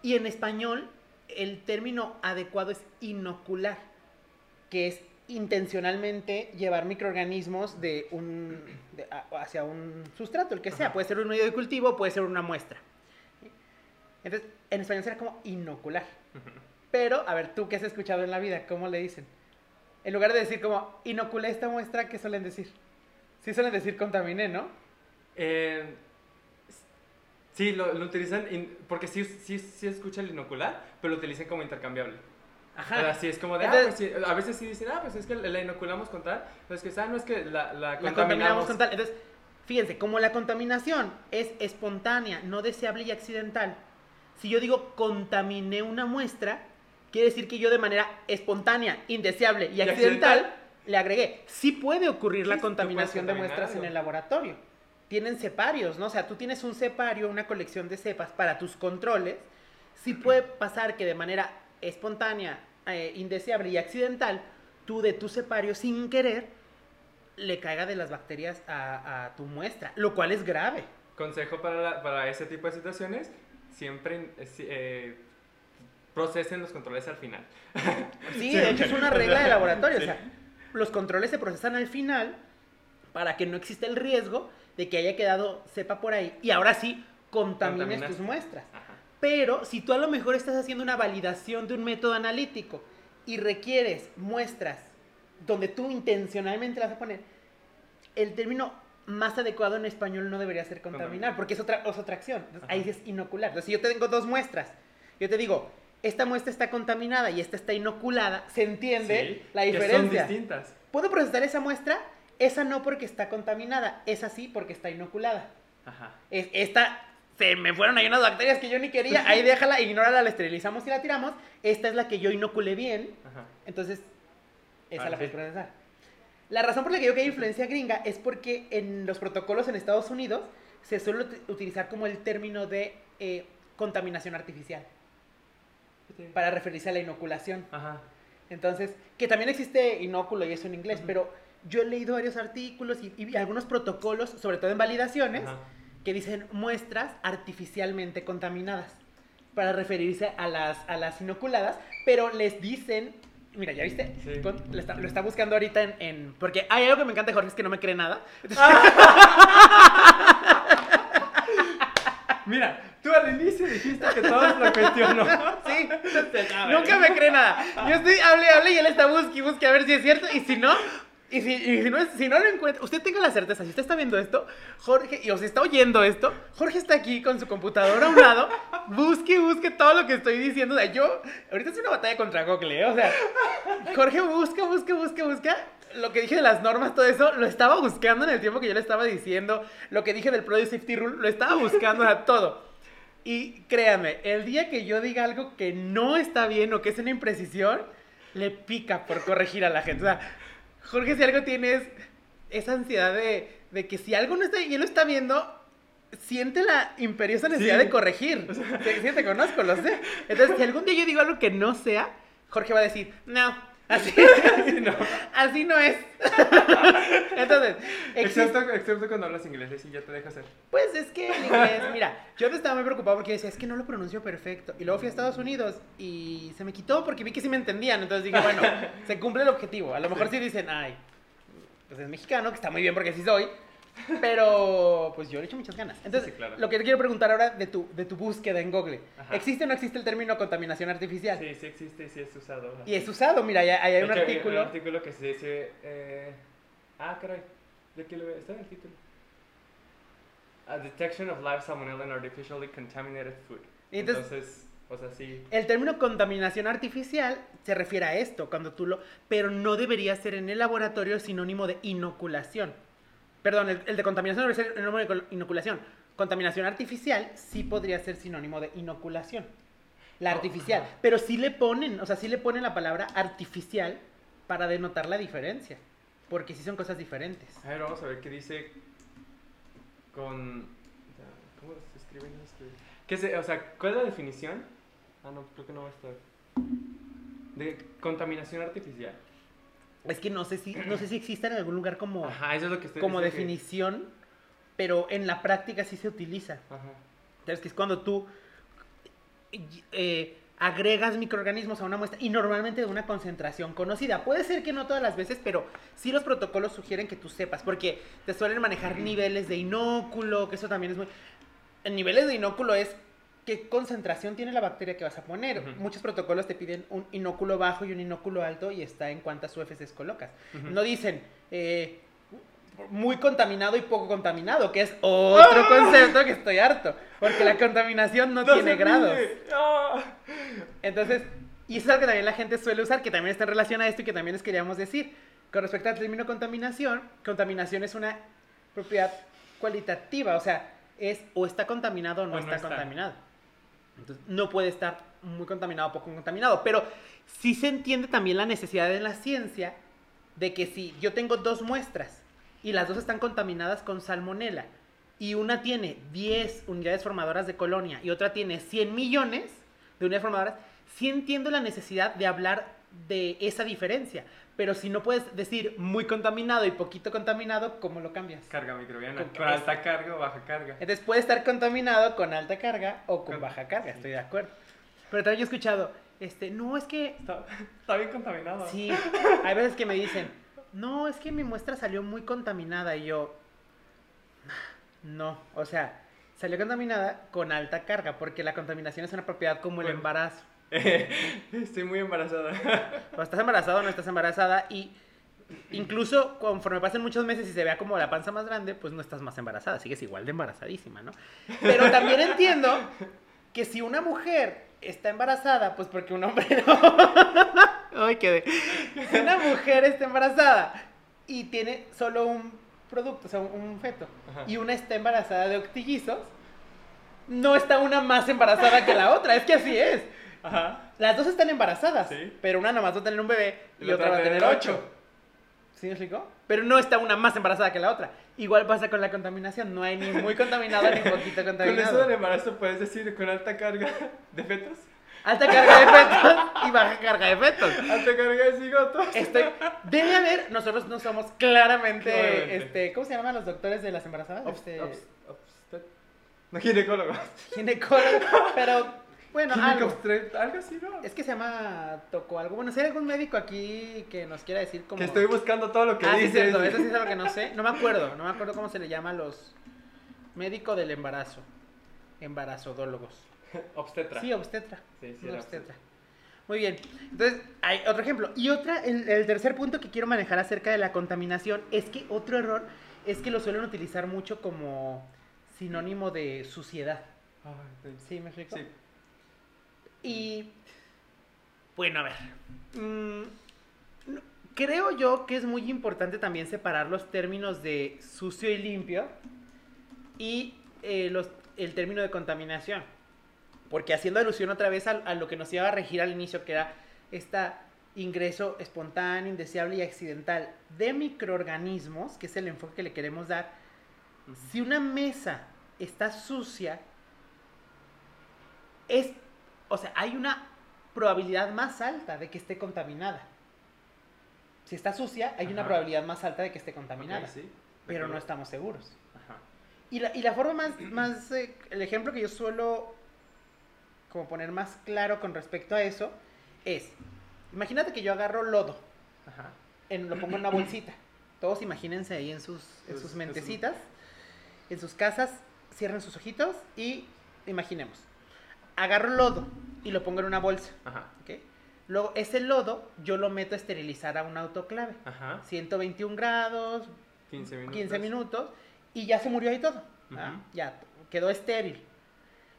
Y en español, el término adecuado es inocular, que es intencionalmente llevar microorganismos de un, de- hacia un sustrato, el que sea. Ajá. Puede ser un medio de cultivo, puede ser una muestra. Entonces, en español será como inocular. Pero, a ver, tú que has escuchado en la vida, ¿cómo le dicen? En lugar de decir como inoculé esta muestra, ¿qué suelen decir? Sí suelen decir contaminé, ¿no? Eh, sí, lo, lo utilizan in- porque sí, sí, sí escucha el inocular, pero lo utilizan como intercambiable. Ajá. Así es como de, ah, pues sí, a veces sí dicen, ah, pues es que la inoculamos con tal, pero es que, ah, no es que la, la La contaminamos. con tal. Entonces, fíjense, como la contaminación es espontánea, no deseable y accidental, si yo digo contaminé una muestra, quiere decir que yo de manera espontánea, indeseable y, ¿Y accidental, accidental? le agregué. Sí puede ocurrir la contaminación de muestras en el laboratorio. Tienen ceparios, ¿no? O sea, tú tienes un cepario, una colección de cepas para tus controles. Sí puede pasar que de manera espontánea, eh, indeseable y accidental, tú de tu cepario sin querer le caiga de las bacterias a, a tu muestra, lo cual es grave. Consejo para, la- para ese tipo de situaciones, siempre eh, eh, procesen los controles al final. [LAUGHS] Sí, de hecho es una regla de [LAUGHS] laboratorio. Sí. O sea, los controles se procesan al final para que no exista el riesgo de que haya quedado cepa por ahí y ahora sí contamines tus muestras. Ajá. Pero si tú a lo mejor estás haciendo una validación de un método analítico y requieres muestras donde tú intencionalmente las vas a poner, el término más adecuado en español no debería ser contaminar, porque es otra, es otra acción. Entonces, ahí es inocular. Entonces, si yo te tengo dos muestras, yo te digo, esta muestra está contaminada y esta está inoculada, se entiende Sí, la que diferencia. son distintas. ¿Puedo procesar esa muestra? Esa no porque está contaminada, esa sí porque está inoculada. Ajá. Es- esta se me fueron ahí unas bacterias que yo ni quería. Ahí déjala, ignórala, la esterilizamos y la tiramos. Esta es la que yo inoculé bien. Ajá. Entonces, esa Ah, la sí. puedes procesar. La razón por la que digo que hay influencia gringa es porque en los protocolos en Estados Unidos se suele ut- utilizar como el término de eh, contaminación artificial para referirse a la inoculación. Ajá. Entonces, que también existe inóculo y eso en inglés, Ujú. pero yo he leído varios artículos y, y algunos protocolos, sobre todo en validaciones, Ajá. Que dicen muestras artificialmente contaminadas para referirse a las, a las inoculadas, pero les dicen, mira, ¿ya viste? Sí. Con- lo, está, lo está buscando ahorita en, en- Porque hay algo que me encanta Jorge, es que no me cree nada. [LAUGHS] Mira, tú al inicio dijiste que todos lo cuestionó. [LAUGHS] Sí, [LAUGHS] nunca me cree nada. Yo estoy, hable, hable y él está busque, y busque a ver si es cierto. Y si no, y si, y si no, si no lo encuentra, usted tenga la certeza, si usted está viendo esto, Jorge, y os está oyendo esto, Jorge está aquí con su computadora a un lado, [LAUGHS] busque, busque todo lo que estoy diciendo. O sea, yo, ahorita es una batalla contra Google, ¿eh? O sea, Jorge busca, busca, busca, busca. Lo que dije de las normas, todo eso, lo estaba buscando en el tiempo que yo le estaba diciendo. Lo que dije del Product Safety Rule, lo estaba buscando, o sea, todo. Y créanme, el día que yo diga algo que no está bien o que es una imprecisión, le pica por corregir a la gente. O sea, Jorge, si algo tiene es esa ansiedad de, de que si algo no está y él lo está viendo, siente la imperiosa necesidad Sí. de corregir. [LAUGHS] Sí, sí, te conozco, lo sé. Entonces, si algún día yo digo algo que no sea, Jorge va a decir, no. [LAUGHS] Así, no. así no es. [LAUGHS] Entonces, Excepto, excepto cuando hablas inglés, y ya te deja hacer. pues es que el inglés, mira, yo estaba muy preocupado porque decía, es que no lo pronuncio perfecto. Y luego fui a Estados Unidos y se me quitó porque vi que sí me entendían. Entonces dije, bueno, [LAUGHS] se cumple el objetivo. A lo mejor sí dicen, ay, pues es mexicano, que está muy bien porque sí soy. Pero pues yo le echo muchas ganas. Entonces, sí, claro. lo que te quiero preguntar ahora de tu, de tu búsqueda en Google. Ajá. ¿Existe o no existe el término contaminación artificial? Sí, sí existe y sí es usado. Y es usado, mira, ahí hay un hecho, artículo. Un artículo que se dice. Eh... Ah, caray. De aquí lo veo. Está en el título. A detection of live salmonella in artificially contaminated food. Entonces- Entonces, o sea, sí. El término contaminación artificial se refiere a esto, cuando tú lo... Pero no debería ser en el laboratorio sinónimo de inoculación. Perdón, el, el de contaminación debería ser sinónimo de inoculación. Contaminación artificial sí podría ser sinónimo de inoculación. La Oh, artificial. Pero sí le ponen, o sea, sí le ponen la palabra artificial para denotar la diferencia. Porque sí son cosas diferentes. A ver, vamos a ver qué dice con... ¿Cómo se escribe en este? ¿Qué se, o sea, ¿cuál es la definición? Ah, no, creo que no va a estar. De contaminación artificial. Es que no sé si, no sé si exista en algún lugar como, Ajá, eso es lo que estoy como que- definición, pero en la práctica sí se utiliza. Ajá. ¿Sabes? Que es cuando tú eh, agregas microorganismos a una muestra y normalmente de una concentración conocida. Puede ser que no todas las veces, pero sí los protocolos sugieren que tú sepas, porque te suelen manejar niveles de inóculo, que eso también es muy... En niveles de inóculo es qué concentración tiene la bacteria que vas a poner. Muchos protocolos te piden un inóculo bajo y un inóculo alto y está en cuántas UFCs colocas. No dicen eh, muy contaminado y poco contaminado, que es [LAUGHS] otro concepto que estoy harto, porque la contaminación no, tiene grados. Ah. Entonces, y eso es algo que también la gente suele usar, que también está en relación a esto y que también les queríamos decir. Con respecto al término contaminación, contaminación es una propiedad cualitativa, o sea, es o está contaminado o no, O no está, está. contaminado. Entonces, no puede estar muy contaminado poco contaminado. Pero sí se entiende también la necesidad en la ciencia de que si yo tengo dos muestras y las dos están contaminadas con salmonela y una tiene 10 unidades formadoras de colonia y otra tiene 100 millones de unidades formadoras, sí entiendo la necesidad de hablar de esa diferencia. Pero si no puedes decir muy contaminado y poquito contaminado, ¿cómo lo cambias? Carga microbiana. Con- Con alta carga o baja carga. Entonces puede estar contaminado con alta carga o con Con- baja carga, estoy de acuerdo. Pero también he escuchado, este, no, es que Está, está bien contaminado. Sí, hay veces que me dicen, no, es que mi muestra salió muy contaminada y yo, no, o sea, salió contaminada con alta carga, porque la contaminación es una propiedad como el embarazo. [LAUGHS] Estoy muy embarazada. [LAUGHS] O estás embarazada o no estás embarazada y incluso conforme pasen muchos meses y se vea como la panza más grande, pues no estás más embarazada, sigues igual de embarazadísima, ¿no? Pero también entiendo que si una mujer está embarazada, pues porque un hombre no. [LAUGHS] Ay, quedé. Si una mujer está embarazada y tiene solo un producto, o sea, un, un feto, Ajá. y una está embarazada de octillizos, no está una más embarazada que la otra, es que así es. Ajá. Las dos están embarazadas, Sí. pero una nada más va a tener un bebé y, otra va a tener ocho. ¿Sí me explicó? Pero no está una más embarazada que la otra. Igual pasa con la contaminación, no hay ni muy contaminado ni poquito [LAUGHS] Con eso contaminado. del embarazo puedes decir con alta carga de fetos. Alta carga de fetos y baja carga de fetos. Alta carga de cigotos. Estoy, debe haber, nosotros no somos claramente, Claramente. este, ¿cómo se llaman los doctores de las embarazadas? Obst- Este, obst- No, ginecólogo. [LAUGHS] ginecólogos, pero bueno, algo. Algo así, ¿no? Es que se llama Toco algo. Bueno, si hay algún médico aquí que nos quiera decir cómo. Que estoy buscando todo lo que Ah, sí, dices. cierto, eso sí es algo que no sé. [LAUGHS] No me acuerdo, no me acuerdo cómo se le llama a los médico del embarazo. Embarazodólogos. [LAUGHS] Obstetra. Sí, obstetra. Sí, sí, era obstetra. Muy bien. Entonces, hay otro ejemplo. Y otra, el, el tercer punto que quiero manejar acerca de la contaminación es que otro error es que lo suelen utilizar mucho como sinónimo de suciedad. Ay, sí. ¿Sí me explico? Sí. Y bueno, a ver. mm, creo yo que es muy importante también separar los términos de sucio y limpio y eh, los, el término de contaminación. Porque haciendo alusión otra vez a, a lo que nos iba a regir al inicio, que era este ingreso espontáneo, indeseable y accidental de microorganismos, que es el enfoque que le queremos dar, si una mesa está sucia, es, o sea, hay una probabilidad más alta de que esté contaminada. Si está sucia, hay una probabilidad más alta de que esté contaminada, sí. pero no estamos seguros. Ajá. Y la, y la forma más, más eh, el ejemplo que yo suelo como poner más claro con respecto a eso es, imagínate que yo agarro lodo, Ajá. en, lo pongo en una bolsita. Todos imagínense ahí en sus, en sus- mentecitas, en sus casas, cierren sus ojitos y imaginemos. Agarro lodo y lo pongo en una bolsa. Ajá. ¿ok? Luego ese lodo yo lo meto a esterilizar a un autoclave. Ajá. 121 grados, 15 minutos. 15 minutos y ya se murió ahí todo. Ujú. Ya quedó estéril.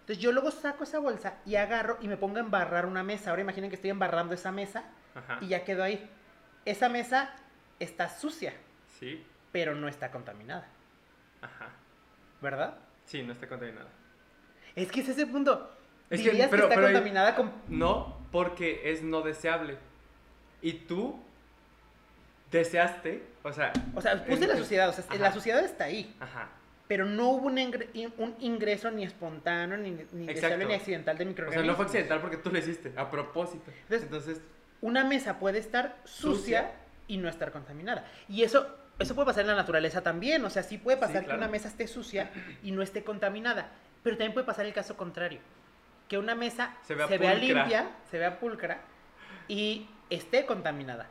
Entonces yo luego saco esa bolsa y agarro y me pongo a embarrar una mesa. Ahora imaginen que estoy embarrando esa mesa Ajá. y ya quedó ahí. Esa mesa está sucia, Sí. pero no está contaminada, Ajá. ¿verdad? Sí, no está contaminada. Es que es ese punto. Es que, Dirías que, pero- está pero hay- contaminada con... No, porque es no deseable. Y tú deseaste, o sea, O sea, puse en- la suciedad, o sea, Ajá. la suciedad está ahí, ajá. pero no hubo un, ingre- un ingreso ni espontáneo, ni, ni deseable, ni accidental de O sea, microorganismos. no fue accidental porque tú lo hiciste, a propósito. Entonces- Entonces, una mesa puede estar sucia, Sucia. y no estar contaminada. Y eso, eso puede pasar en la naturaleza también. O sea, sí puede Sí, pasar que claro. una mesa esté sucia y no esté contaminada. Pero también puede pasar el caso contrario. Que una mesa Se se vea limpia, se vea pulcra y esté contaminada.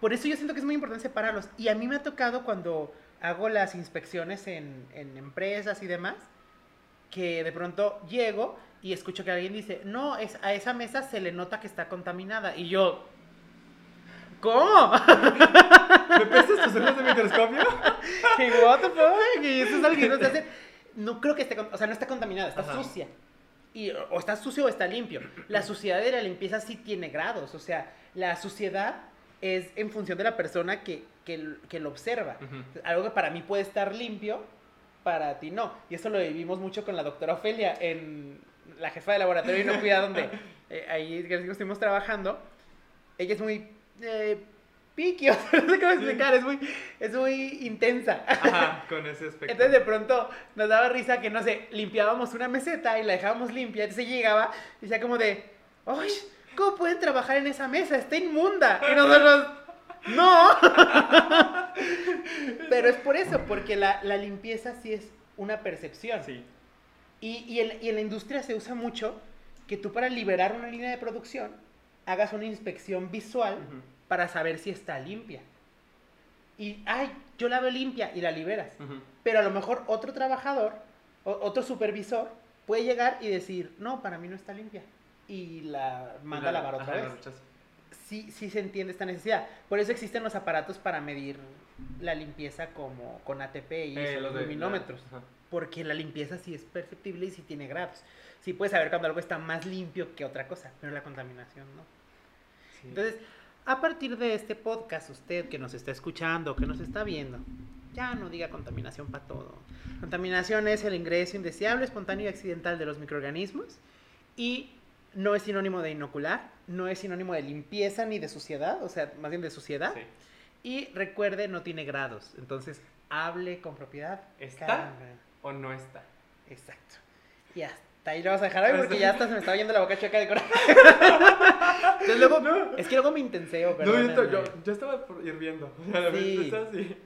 Por eso yo siento que es muy importante separarlos. Y a mí me ha tocado cuando hago las inspecciones en, en empresas y demás, que de pronto llego y escucho que alguien dice, no, es, a esa mesa se le nota que está contaminada. Y yo, ¿cómo? [LAUGHS] ¿me prestas tus ojos de microscopio? [LAUGHS] Y what the fuck? Y eso es algo que no se hace. No creo que esté, o sea, no está contaminada, está Ajá. sucia. Y, o está sucio o está limpio. La suciedad de la limpieza sí tiene grados. O sea, la suciedad es en función de la persona que, que, que lo observa. Algo que para mí puede estar limpio, para ti no. Y eso lo vivimos mucho con la doctora Ofelia en la jefa de laboratorio y no cuida donde [LAUGHS] eh, ahí estuvimos trabajando, ella es muy eh, piqui, [LAUGHS] o sea, no sé cómo explicar, es muy, es muy intensa. Ajá, [LAUGHS] con ese aspecto. Entonces de pronto nos daba risa que, no sé, limpiábamos una meseta y la dejábamos limpia, entonces llegaba y decía como de, ¡ay! ¿Cómo pueden trabajar en esa mesa? Está inmunda. Y nosotros, no. [LAUGHS] Pero es por eso, porque la, la limpieza sí es una percepción. Sí. Y, y, en, y en la industria se usa mucho que tú para liberar una línea de producción hagas una inspección visual Ujú. Para saber si está limpia. Y, ay, yo la veo limpia y la liberas. Pero a lo mejor otro trabajador, o- otro supervisor, puede llegar y decir, no, para mí no está limpia. Y la manda a La- lavar otra ajá, vez. Sí, sí se entiende esta necesidad. Por eso existen los aparatos para medir la limpieza como con ATP y Eh, los luminómetros. la-. Porque la limpieza sí es perceptible y sí tiene grados. Sí puedes saber cuando algo está más limpio que otra cosa, pero la contaminación no. Sí. Entonces, a partir de este podcast, usted que nos está escuchando, que nos está viendo, ya no diga contaminación para todo. Contaminación es el ingreso indeseable, espontáneo y accidental de los microorganismos y no es sinónimo de inocular, no es sinónimo de limpieza ni de suciedad, o sea, más bien de suciedad. Sí. Y recuerde, no tiene grados. Entonces, hable con propiedad. ¿Está? ¿O no está? Exacto. Y hasta ahí lo vamos a dejar hoy porque ya hasta se me estaba yendo la boca chueca de coraje. [LAUGHS] Entonces luego, es que luego me intenseo, No, yo, perdónenme. yo, yo estaba hirviendo. O sea, la Sí. mente está así.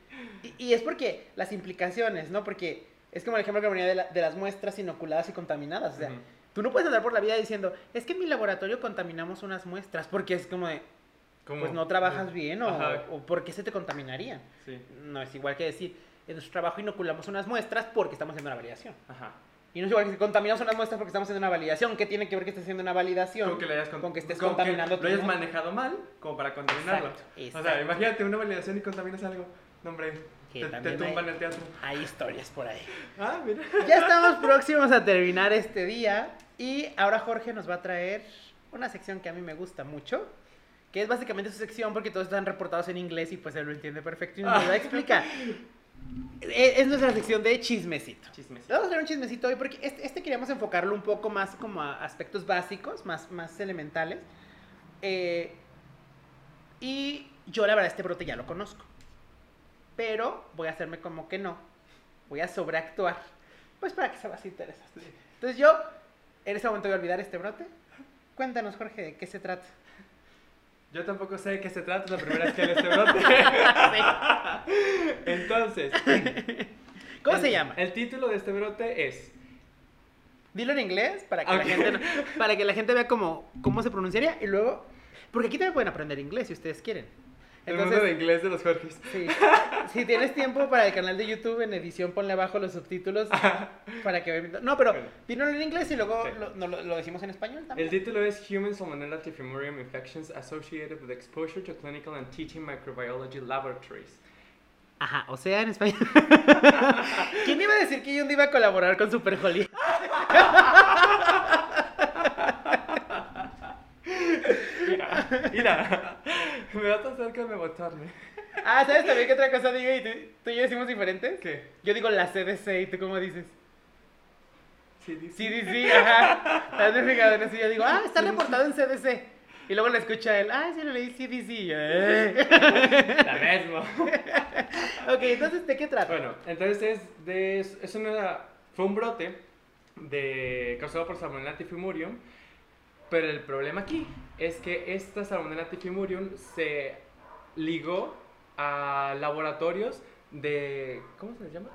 Y, y es porque las implicaciones, ¿no? Porque es como el ejemplo que venía de, la- de las muestras inoculadas y contaminadas. O sea, tú no puedes andar por la vida diciendo, es que en mi laboratorio contaminamos unas muestras, porque es como de, ¿Cómo? pues no trabajas bien o, o ¿por qué se te contaminarían? Sí. No es igual que decir, en nuestro trabajo inoculamos unas muestras porque estamos haciendo una validación. Ajá. Y no es igual que si contaminamos unas muestras porque estamos haciendo una validación. ¿Qué tiene que ver que estés haciendo una validación? Con que, le hayas con- con que estés con contaminando que lo hayas mundo. manejado mal como para contaminarlo. Exacto, O sea, exacto. imagínate una validación y contaminas algo. No, hombre, te, te tumban hay- el teatro. Hay historias por ahí. Ah, mira. [LAUGHS] Ya estamos próximos a terminar este día y ahora Jorge nos va a traer una sección que a mí me gusta mucho, que es básicamente su sección porque todos están reportados en inglés y pues él lo entiende perfecto y nos va a [LAUGHS] explicar. Es es nuestra sección de chismecito. Vamos a hacer un chismecito hoy porque este, este queríamos enfocarlo un poco más como a aspectos básicos, más, más elementales. Eh, y yo la verdad este brote ya lo conozco. Pero voy a hacerme como que no. Voy a sobreactuar. Pues para que sea más interesante. Entonces yo en este momento voy a olvidar este brote. Cuéntanos Jorge, ¿de qué se trata? Yo tampoco sé de qué se trata, la primera vez que hago este brote. [LAUGHS] Entonces, ¿Cómo el- se llama? El título de este brote es Dilo en inglés para que, la, gente, para que la gente vea cómo, cómo se pronunciaría y luego... Porque aquí también pueden aprender inglés si ustedes quieren. El mundo de inglés de los Jorges. Sí. Si tienes tiempo para el canal de YouTube, en edición ponle abajo los subtítulos [LAUGHS] para que vean. No, pero Bueno. dilo en inglés y luego Sí. lo, lo, lo decimos en español también. El título es Human Salmonella Typhimurium Infections Associated with Exposure to Clinical and Teaching Microbiology Laboratories. Ajá, o sea, en español. [LAUGHS] ¿Quién iba a decir que yo iba a colaborar con Super Holly? [LAUGHS] Mira, mira, [LAUGHS] me va tan cerca de botarme. [LAUGHS] Ah, ¿sabes también qué otra cosa digo y tú, tú y yo decimos diferentes? ¿Qué? Yo digo la CDC y tú cómo dices. Dice. CDC, ajá. ¿Has fijado en eso? Yo digo, ah, está reportado en CDC. Y luego le escucha él, ah, sí, le leí CDC. Yo, "Eh". La misma. [LAUGHS] ok, entonces, ¿de qué trata? Bueno, entonces es de es una fue un brote de causado por Salmonella typhimurium, pero el problema aquí es que esta Salmonella typhimurium se ligó a laboratorios de ¿cómo se les llama?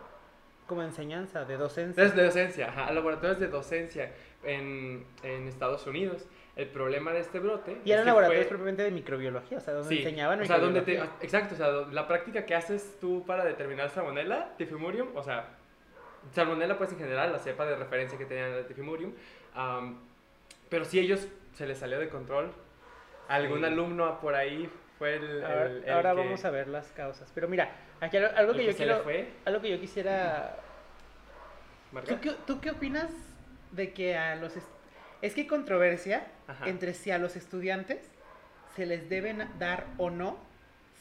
Como enseñanza, de docencia. De, de docencia, ajá, a laboratorios de docencia en, en Estados Unidos. El problema de este brote Y eran laboratorios fue- propiamente de microbiología, o sea, donde Sí, enseñaban o sea, donde te, exacto, o sea, la práctica que haces tú para determinar salmonella, typhimurium, o sea, salmonella pues en general, la cepa de referencia que tenían el typhimurium, am, pero si ellos se les salió de control, algún Sí. alumno por ahí fue el, Ahora, el- el ahora que- vamos a ver las causas. Pero mira, aquí algo, algo que yo le quiero, fue algo que yo quisiera. ¿Tú qué, tú qué opinas de que a los... est- Es que hay controversia Ajá. entre si a los estudiantes se les deben dar o no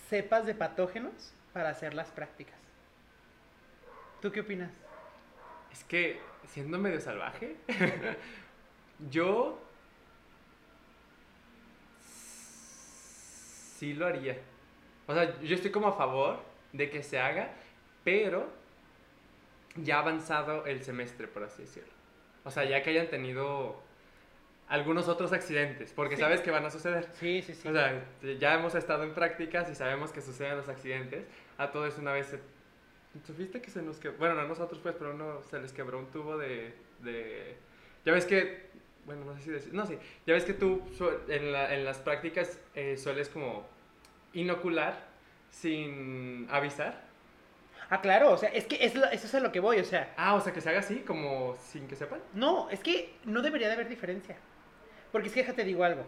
cepas de patógenos para hacer las prácticas. ¿Tú qué opinas? Es que, siendo medio salvaje, [LAUGHS] yo sí lo haría. O sea, yo estoy como a favor de que se haga, pero ya ha avanzado el semestre, por así decirlo. O sea, ya que hayan tenido algunos otros accidentes, porque Sí. sabes que van a suceder. Sí, sí, sí. O sea, ya hemos estado en prácticas y sabemos que suceden los accidentes. A todo eso una vez se... ¿Supiste que se nos quebró? Bueno, no a nosotros pues, pero uno se les quebró un tubo de... de... Ya ves que... Bueno, no sé si decir... No, sí. Ya ves que tú en, la- en las prácticas eh, sueles como inocular sin avisar. Ah, claro, o sea, es que es lo- eso es a lo que voy, o sea, Ah, o sea, que se haga así, como sin que sepan. no, es que no debería de haber diferencia. Porque es que déjate digo algo.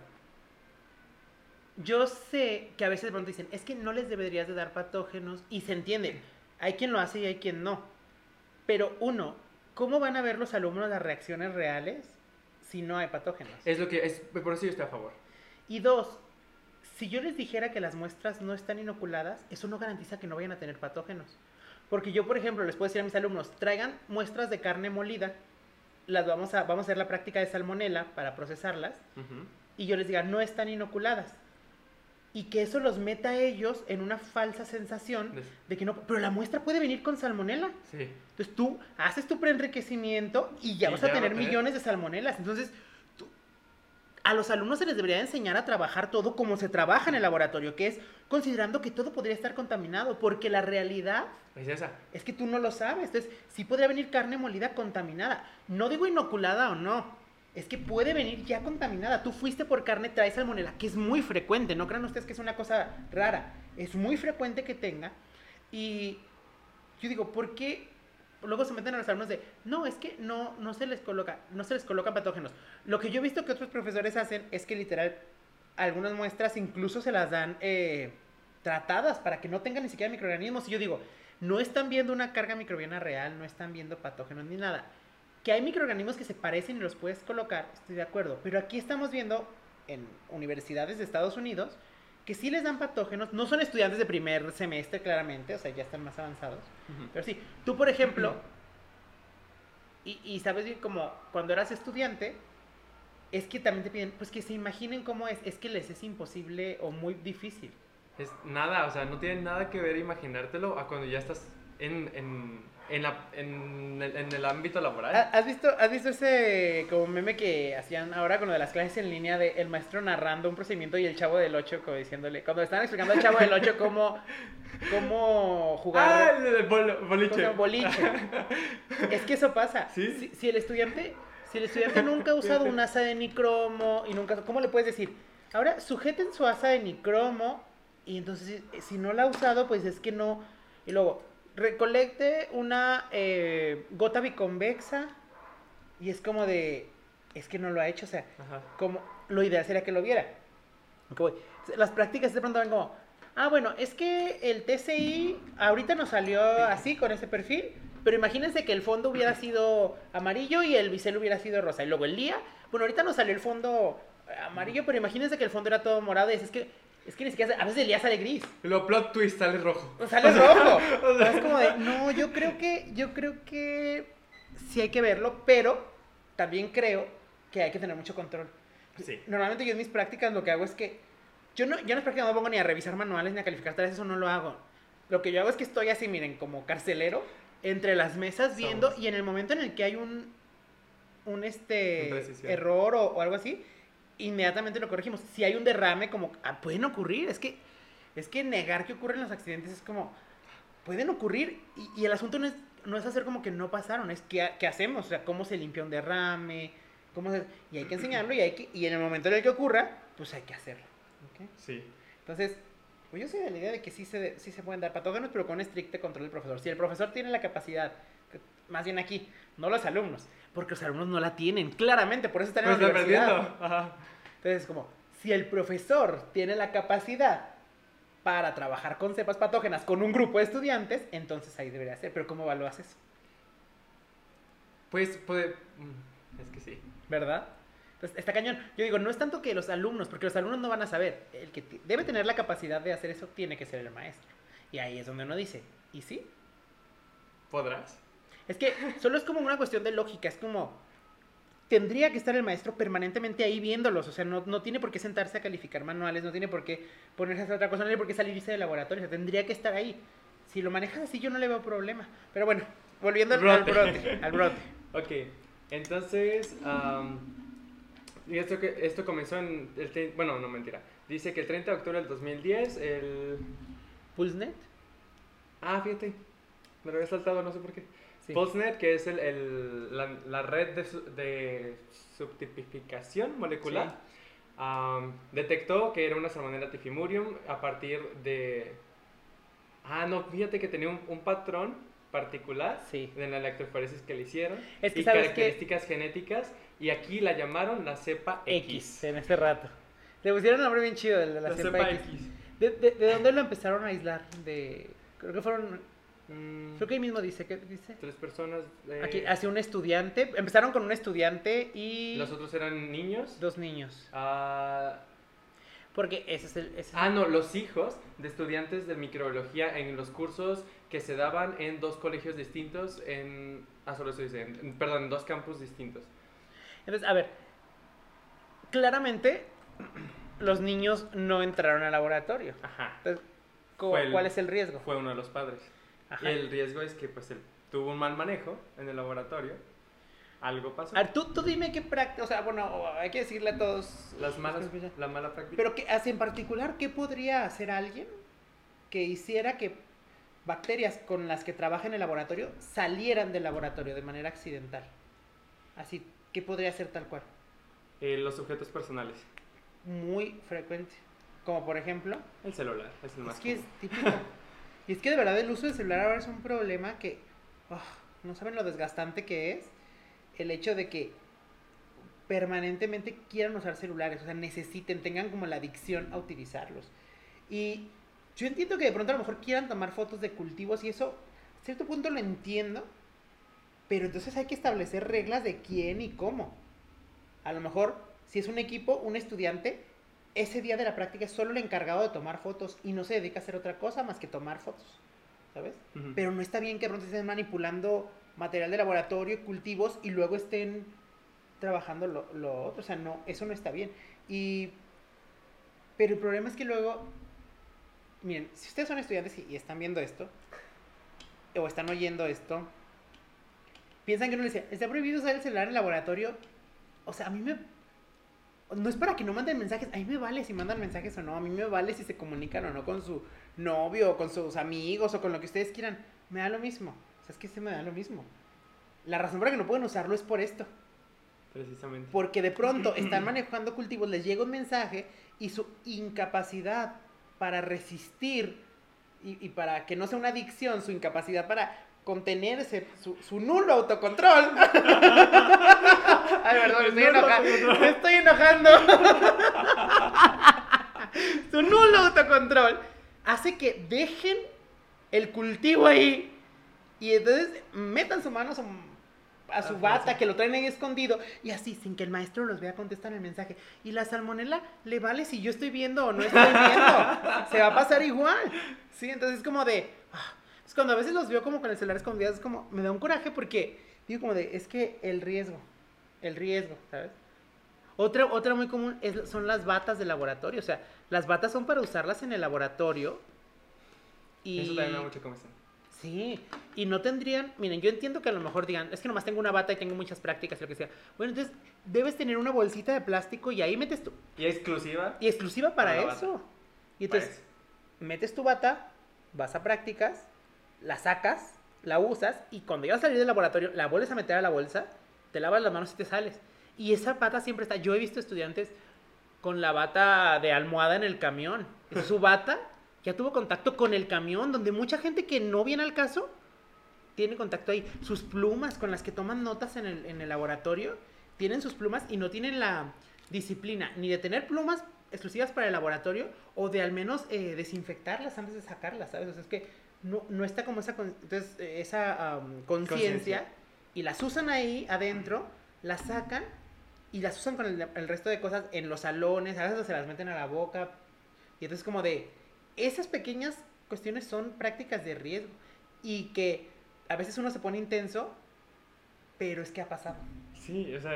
Yo sé que a veces de pronto dicen, es que no les deberías de dar patógenos y se entiende. Hay quien lo hace y hay quien no. Pero uno, ¿cómo van a ver los alumnos las reacciones reales si no hay patógenos? Es lo que... Es, por eso yo estoy a favor. Y dos, si yo les dijera que las muestras no están inoculadas, eso no garantiza que no vayan a tener patógenos. Porque yo, por ejemplo, les puedo decir a mis alumnos, traigan muestras de carne molida, las vamos a, vamos a hacer la práctica de salmonela para procesarlas, y yo les diga, no están inoculadas. Y que eso los meta a ellos en una falsa sensación de que no, pero la muestra puede venir con salmonela. Sí. Entonces tú haces tu preenriquecimiento y ya Y vas ya a tener tener. millones de salmonelas. Entonces, tú- a los alumnos se les debería enseñar a trabajar todo como se trabaja en el laboratorio, que es considerando que todo podría estar contaminado, porque la realidad Es esa. es que tú no lo sabes. Entonces, sí podría venir carne molida contaminada. No digo inoculada o no. Es que puede venir ya contaminada. Tú fuiste por carne, traes salmonela, que es muy frecuente. No crean ustedes que es una cosa rara. Es muy frecuente que tenga. Y yo digo, ¿por qué luego se meten a los alumnos de, no, es que no, no se les coloca, no se les patógenos? Lo que yo he visto que otros profesores hacen es que literal, algunas muestras incluso se las dan eh, tratadas para que no tengan ni siquiera microorganismos. Y yo digo, no están viendo una carga microbiana real, no están viendo patógenos ni nada. Que hay microorganismos que se parecen y los puedes colocar, estoy de acuerdo. Pero aquí estamos viendo en universidades de Estados Unidos que sí les dan patógenos, no son estudiantes de primer semestre claramente, o sea, ya están más avanzados. Pero sí, tú por ejemplo, y, y sabes bien como cuando eras estudiante, es que también te piden, pues que se imaginen cómo es, es que les es imposible o muy difícil. Es nada, o sea, no tiene nada que ver imaginártelo a cuando ya estás en, en, en, la- en el, en el ámbito laboral. ¿Ha- ¿Has visto, ¿Has visto ese como meme que hacían ahora con lo de las clases en línea de el maestro narrando un procedimiento y el chavo del 8 como diciéndole, cuando estaban explicando al chavo del 8 cómo, cómo jugar Ah, el, el bol- ¿cómo se boliche. boliche. [LAUGHS] es que eso pasa. ¿Sí? Si, si el estudiante, si el estudiante nunca ha usado un asa de nicromo y nunca, ¿cómo le puedes decir? Ahora sujeten su asa de nicromo y entonces si no la ha usado, pues es que no. Y luego recolecte una eh, gota biconvexa y es como de, es que no lo ha hecho, o sea, Ajá. como lo ideal sería que lo viera. Ok, voy. Las prácticas de pronto van como, ah, bueno, es que el TCI ahorita nos salió así con ese perfil, pero imagínense que el fondo hubiera sido amarillo y el bisel hubiera sido rosa. Y luego el día, bueno, ahorita nos salió el fondo amarillo, pero imagínense que el fondo era todo morado y es que, es que ni siquiera, a veces el día sale gris. Luego plot twist sale rojo. O sale rojo. [LAUGHS] O sea, es como de, no, yo creo que, yo creo que sí hay que verlo, pero también creo que hay que tener mucho control. Sí. Normalmente yo en mis prácticas lo que hago es que yo no, yo en las prácticas no me pongo ni a revisar manuales ni a calificar tareas, eso no lo hago. Lo que yo hago es que estoy así, miren, como carcelero, entre las mesas viendo Somos. y en el momento en el que hay un, un este error o, o algo así, inmediatamente lo corregimos. Si hay un derrame, como, ah, pueden ocurrir, es que, es que negar que ocurren los accidentes es como, pueden ocurrir y, y el asunto no es, no es hacer como que no pasaron, es qué, qué hacemos, o sea, cómo se limpia un derrame, cómo se- y hay que enseñarlo y, hay que, y en el momento en el que ocurra, pues hay que hacerlo. ¿ok? Sí. Entonces, pues yo soy de la idea de que sí se, sí se pueden dar patógenos, pero con estricto control del profesor. Si el profesor tiene la capacidad, más bien aquí, no los alumnos, porque los alumnos no la tienen, claramente, por eso están en Pues la universidad. Ajá. Entonces, como, si el profesor tiene la capacidad para trabajar con cepas patógenas con un grupo de estudiantes, entonces ahí debería ser. Pero ¿cómo evalúas eso? Pues puede. mm, Es que sí. ¿Verdad? Entonces, está cañón. Yo digo, no es tanto que los alumnos, porque los alumnos no van a saber. El que debe tener la capacidad de hacer eso tiene que ser el maestro. Y ahí es donde uno dice, ¿y sí? ¿Podrás? Es que solo es como una cuestión de lógica, es como tendría que estar el maestro permanentemente ahí viéndolos. O sea, no, no tiene por qué sentarse a calificar manuales, no tiene por qué ponerse a hacer otra cosa, no tiene por qué salirse del laboratorio. O sea, tendría que estar ahí. Si lo manejas así, yo no le veo problema. Pero bueno, volviendo al, al Brote. Al brote. [LAUGHS] Ok, entonces, am, y esto, que, esto comenzó en, el, bueno, no mentira, dice que el 30 de octubre del 2010, el... ¿Pulsenet? Ah, fíjate, me lo había saltado, no sé por qué. Sí. Pulsenet, que es el, el- la, la red de, de subtipificación molecular, am, detectó que era una salmonella tifimurium a partir de... Ah, no, fíjate que tenía un, un patrón particular Sí. de la electroforesis que le hicieron Es que y que- características genéticas y aquí la llamaron la cepa X. X, en ese rato. Le pusieron un nombre bien chido, el de la, La cepa, cepa X. X. ¿De, de, de dónde lo empezaron a aislar? De, creo que fueron, Mm, creo que ahí mismo dice, ¿qué dice? tres personas. eh, Aquí, hacia un estudiante, empezaron con un estudiante y Los otros eran niños. dos niños. Ah, Porque ese es el... ese es- ah, no, los hijos de estudiantes de microbiología en los cursos que se daban en dos colegios distintos, en. Ah, solo eso dice, en- perdón, en dos campus distintos. Entonces, a ver, claramente los niños no entraron al laboratorio. Ajá. Entonces, ¿cu- Fue el- ¿cuál es el riesgo? Fue uno de los padres. Ajá. Y el riesgo es que, pues, él tuvo un mal manejo en el laboratorio. Algo pasó. A ver, tú, tú dime qué práctica, o sea, bueno, hay que decirle a todos... Las malas, la mala práctica. Pero que, así en particular, ¿qué podría hacer alguien que hiciera que bacterias con las que trabaja en el laboratorio salieran del laboratorio de manera accidental? Así, ¿qué podría hacer tal cual? Eh, los objetos personales. Muy frecuente. Como por ejemplo, El celular es el más es que es típico. [LAUGHS] Y es que de verdad el uso del celular ahora es un problema que ah, no saben lo desgastante que es el hecho de que permanentemente quieran usar celulares, o sea, necesiten, tengan como la adicción a utilizarlos. Y yo entiendo que de pronto a lo mejor quieran tomar fotos de cultivos y eso, a cierto punto lo entiendo, pero entonces hay que establecer reglas de quién y cómo. A lo mejor, si es un equipo, un estudiante, ese día de la práctica es solo el encargado de tomar fotos y no se dedica a hacer otra cosa más que tomar fotos, ¿sabes? Pero no está bien que de pronto estén manipulando material de laboratorio y cultivos y luego estén trabajando lo, lo otro. O sea, no, eso no está bien. Y, pero el problema es que luego, miren, si ustedes son estudiantes y, y están viendo esto, o están oyendo esto, piensan que uno les dice, está prohibido usar el celular en el laboratorio. O sea, a mí me... No es para que no manden mensajes, a mí me vale si mandan mensajes o no, a mí me vale si se comunican o no con su novio, o con sus amigos, o con lo que ustedes quieran. Me da lo mismo. O sea, es que se me da lo mismo. La razón por la que no pueden usarlo es por esto. Precisamente. Porque de pronto [CLEARS THROAT] están manejando cultivos, les llega un mensaje y su incapacidad para resistir y, y para que no sea una adicción, su incapacidad para contenerse, su, su nulo autocontrol. [LAUGHS] Ay, perdón, estoy, Nulo enoja- autocontrol. me estoy enojando. [LAUGHS] su nulo autocontrol hace que dejen el cultivo ahí y entonces metan su mano a su, a su bata que lo traen ahí escondido y así sin que el maestro los vea contestan el mensaje. Y la salmonela le vale si yo estoy viendo o no estoy viendo. [LAUGHS] Se va a pasar igual. Sí, entonces es como de... ah, Es cuando a veces los veo como con el celular escondido, es como... Me da un coraje porque digo como de... Es que el riesgo. El riesgo, ¿sabes? Otra, otra muy común es, son las batas de laboratorio. O sea, las batas son para usarlas en el laboratorio. Y... Eso también me da mucha comezón. Sí, y no tendrían, miren, yo entiendo que a lo mejor digan, es que nomás tengo una bata y tengo muchas prácticas, lo que sea. Bueno, entonces debes tener una bolsita de plástico y ahí metes tu, Y exclusiva. y exclusiva para eso. Y entonces metes tu bata, vas a prácticas, la sacas, la usas y cuando ya vas a salir del laboratorio, la vuelves a meter a la bolsa, te lavas las manos y te sales. Y esa bata siempre está, yo he visto estudiantes con la bata de almohada en el camión. Su bata ya tuvo contacto con el camión, donde mucha gente que no viene al caso tiene contacto ahí. Sus plumas con las que toman notas en el, en el laboratorio, tienen sus plumas y no tienen la disciplina ni de tener plumas exclusivas para el laboratorio o de al menos eh, desinfectarlas antes de sacarlas, ¿sabes? O sea, es que no, no está como esa, entonces, eh, esa conciencia y las usan ahí adentro, las sacan y las usan con el, el resto de cosas en los salones, a veces se las meten a la boca. Y entonces como de, esas pequeñas cuestiones son prácticas de riesgo y que a veces uno se pone intenso, pero es que ha pasado. Sí, o sea,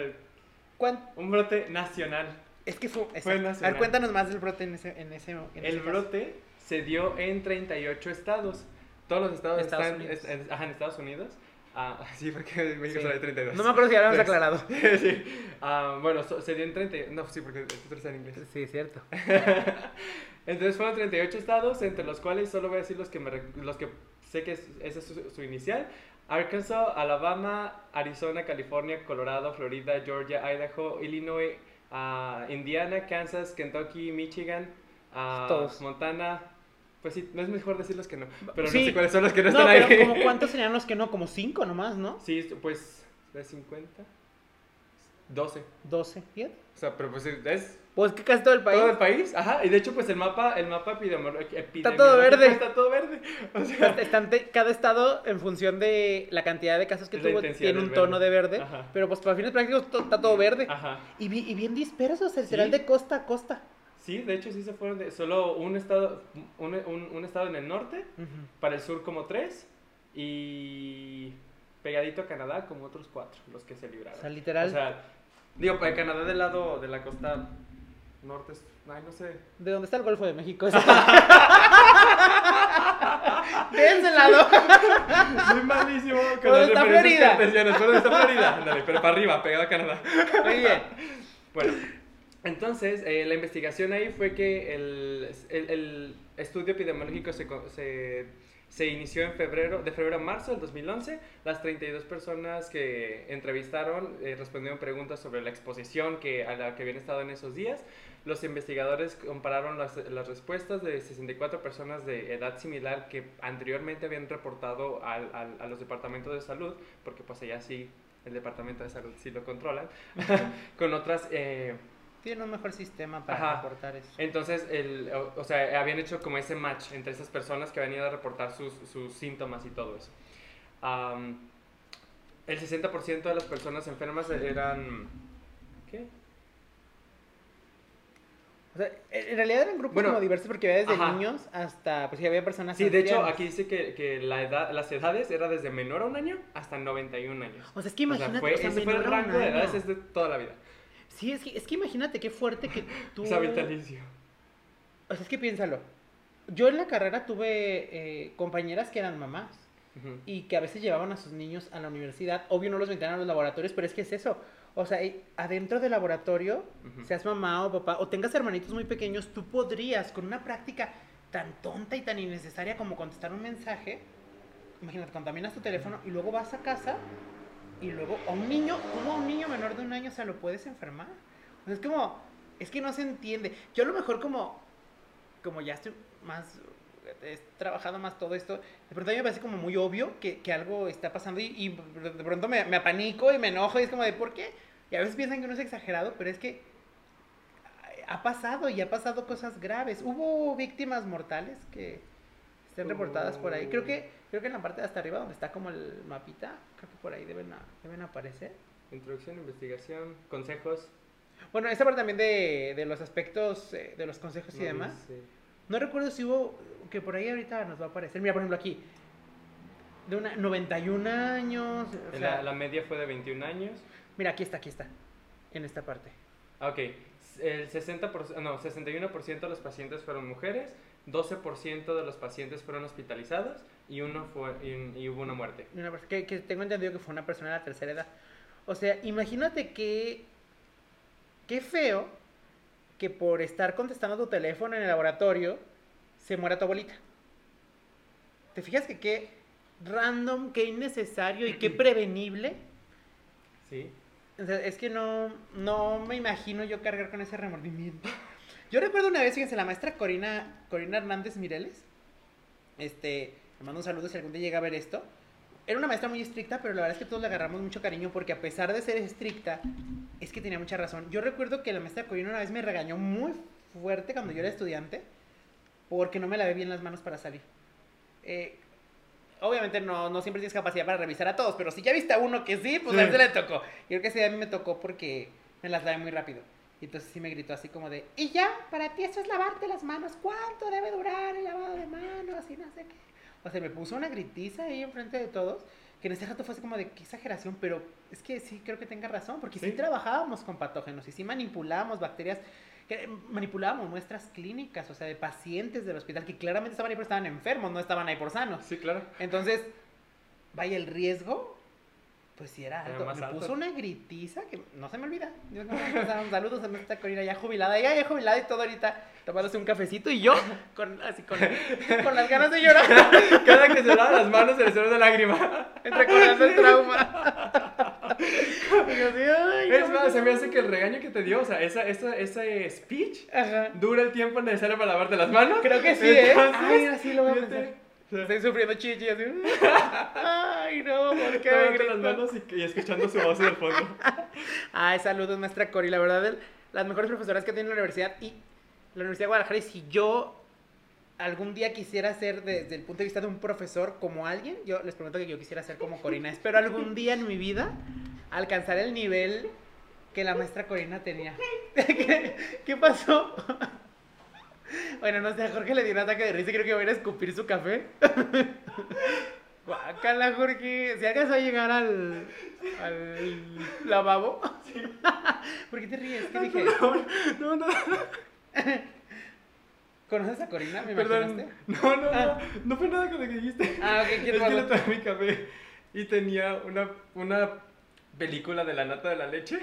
¿Cuán- Un brote nacional. Es que fue. Fue exacto. A nacional. ver, cuéntanos más del brote en ese. En ese, en El ese brote se dio en 38 estados. Todos los estados Estados están Unidos. es- en, ajá, en Estados Unidos. Ah, [LAUGHS] sí, porque en México Sí. solo hay 32. No me acuerdo si ya lo habíamos Tres. aclarado. [LAUGHS] sí. Ah, bueno, so- se dio en 30. No, sí, porque esto está en inglés. Sí, cierto. [LAUGHS] Entonces fueron 38 estados, entre los cuales solo voy a decir los que, me, rec- los que sé que es, es su, su inicial. Arkansas, Alabama, Arizona, California, Colorado, Florida, Georgia, Idaho, Illinois, ah, Indiana, Kansas, Kentucky, Michigan, ah, Todos. Montana. Pues sí, no es mejor decirlos que no. Pero Sí. no sé cuáles son los que no, No, están pero ahí. como cuántos serían los que no, como cinco nomás, ¿no? Sí, pues de 50. 12. 12, ¿bien? O sea, pero pues es Pues que casi todo el país. todo el país. Ajá, y de hecho pues el mapa, el mapa epidemiológico todo verde. Está todo verde. O sea, Están cada estado, en función de la cantidad de casos que tuvo, tiene un tono de verde. Ajá. Pero pues para fines prácticos to- está todo verde. ajá. Y, bi- y bien dispersos, serán Sí. de costa a costa. Sí, de hecho sí se fueron de solo un estado un, un- un estado en el norte, para el sur como tres y pegadito a Canadá como otros cuatro, los que se libraron. O sea, literal, O sea, digo, para Canadá del lado de la costa norte, ay, no sé. ¿de dónde está el Golfo de México? [LAUGHS] de ese lado. Soy malísimo con ¿Dónde las está referencias Florida? cartesianas. ¿Por dónde está Florida? Ándale, pero para arriba, pegado a Canadá. Muy bien. Bueno, entonces eh, la investigación ahí fue que el, el- el estudio epidemiológico se, se, se inició en febrero, de febrero a marzo del 2011. Las 32 personas que entrevistaron eh, respondieron preguntas sobre la exposición que, a la que habían estado en esos días. Los investigadores compararon las, las respuestas de 64 personas de edad similar que anteriormente habían reportado al- al- a los departamentos de salud, porque pues allá sí, el departamento de salud sí lo controlan, [LAUGHS] con otras... eh, Tiene un mejor sistema para Ajá. reportar eso. entonces, el, o, o sea, habían hecho como ese match entre esas personas que habían ido a reportar sus, sus síntomas y todo eso. Am, el 60% de las personas enfermas eran... ¿Qué? O sea, en realidad eran grupos Bueno, como diversos porque había desde ajá. niños hasta, pues sí había personas Sí, de hecho, ancianas. aquí dice que, que la edad, las edades era desde menor a un año hasta 91 años. O sea, es que O imagínate, sea, fue, o sea, ese fue el rango de edades es de toda la vida. Sí, es que, es que imagínate qué fuerte que [LAUGHS] tú... Sea, vitalicio. O sea, es que piénsalo. Yo en la carrera tuve eh, compañeras que eran mamás Ujú. y que a veces llevaban a sus niños a la universidad. Obvio no los metían a los laboratorios, pero es que es eso. O sea, eh, adentro del laboratorio, Ujú. seas mamá o papá, o tengas hermanitos muy pequeños, tú podrías, con una práctica tan tonta y tan innecesaria como contestar un mensaje, imagínate, contaminas tu teléfono y luego vas a casa y luego a un niño, ¿cómo a un niño menor de un año se lo puedes enfermar? O sea, es como, es que no se entiende. Yo a lo mejor como, como ya estoy más, he trabajado más todo esto, de pronto a mí me parece como muy obvio que, que algo está pasando y, y de pronto me, me apanico y me enojo y es como de, ¿por qué? Y a veces piensan que uno es exagerado, pero es que ha pasado y ha pasado cosas graves. Hubo víctimas mortales que estén reportadas por ahí. Creo que, creo que en la parte de hasta arriba donde está como el mapita, creo que por ahí deben, a- deben aparecer. Introducción, investigación, consejos. Bueno, esa parte también de, de los aspectos, eh, de los consejos y no demás. dice. No recuerdo si hubo, que por ahí ahorita nos va a aparecer. Mira, por ejemplo, aquí. De una 91 años. o sea, la, la media fue de 21 años. Mira, aquí está, aquí está. En esta parte. Ah, Ok, el 60%, no, 61% de los pacientes fueron mujeres, 12% de los pacientes fueron hospitalizados y, uno fue, y, y hubo una muerte. Una que, que tengo entendido que fue una persona de la tercera edad. O sea, imagínate que. Qué feo que por estar contestando tu teléfono en el laboratorio se muera tu abuelita. ¿Te fijas que qué random, qué innecesario y qué [CLEARS THROAT] prevenible? ¿Sí? O sea, es que no, no me imagino yo cargar con ese remordimiento. Yo recuerdo una vez, fíjense, la maestra Corina, Corina Hernández Mireles, este, mando un saludo si algún día llega a ver esto. Era una maestra muy estricta, pero la verdad es que todos le agarramos mucho cariño porque a pesar de ser estricta, es que tenía mucha razón. Yo recuerdo que la maestra Corina una vez me regañó muy fuerte cuando yo era estudiante porque no me lavé bien las manos para salir. Eh, obviamente no, no siempre tienes capacidad para revisar a todos, pero si ya viste a uno que sí, pues Sí. a ese le tocó. Yo creo que día a mí me tocó porque me las lavé muy rápido. Y entonces sí me gritó así como de, y ya, para ti eso es lavarte las manos, ¿cuánto debe durar el lavado de manos? Y no sé qué. O sea, me puso una gritiza ahí enfrente de todos que en ese rato fue así como de qué exageración, pero es que sí creo que tenga razón, porque sí, Sí. trabajábamos con patógenos y sí manipulábamos bacterias, que manipulábamos muestras clínicas, o sea, de pacientes del hospital que claramente estaban ahí, pero estaban enfermos, no estaban ahí por sanos. Sí, claro. Entonces, vaya, el riesgo, pues sí era Era alto. más me alto. puso una gritiza que no se me olvida. Yo como, o sea, saludos a nuestra Corina ya jubilada, ella ya jubilada y todo ahorita tomándose un cafecito y yo con, así con, con las ganas de llorar, [LAUGHS] Cada que se lava las manos se le sale una lágrima. recordando el [LAUGHS] trauma. Y yo así, ay, Es más, se me hace que el regaño que te dio, o sea, esa, esa, ese speech Ajá. dura el tiempo necesario para lavarte las manos. Creo que sí, ¿eh? Entonces, Ay, así lo voy a pensar. Estoy sufriendo chichi así. [LAUGHS] Ay, no, ¿por qué me lavándote gritas? las manos y, y escuchando su voz en el fondo. [LAUGHS] Ay, saludos, maestra Cori. La verdad, el- las mejores profesoras que tiene la universidad y la Universidad de Guadalajara. Y si yo algún día quisiera ser desde el punto de vista de un profesor como alguien, yo les prometo que yo quisiera ser como Corina. Espero algún día en mi vida alcanzar el nivel que la maestra Corina tenía. [LAUGHS] ¿Qué, qué pasó? Bueno, no sé, a Jorge le dio un ataque de risa y creo que va a ir a escupir su café. Guácala, Jorge. Si alcanzó a llegar al, al lavabo. [LAUGHS] ¿Por qué te ríes? ¿Qué dije? No, no, [LAUGHS] ¿Conoces a Corina? ¿Me perdón. imaginaste? No, no, no. Ah. No fue nada con lo que dijiste. Ah, ok, ¿qué Es que le tomé mi café y tenía una, una película de la nata de la leche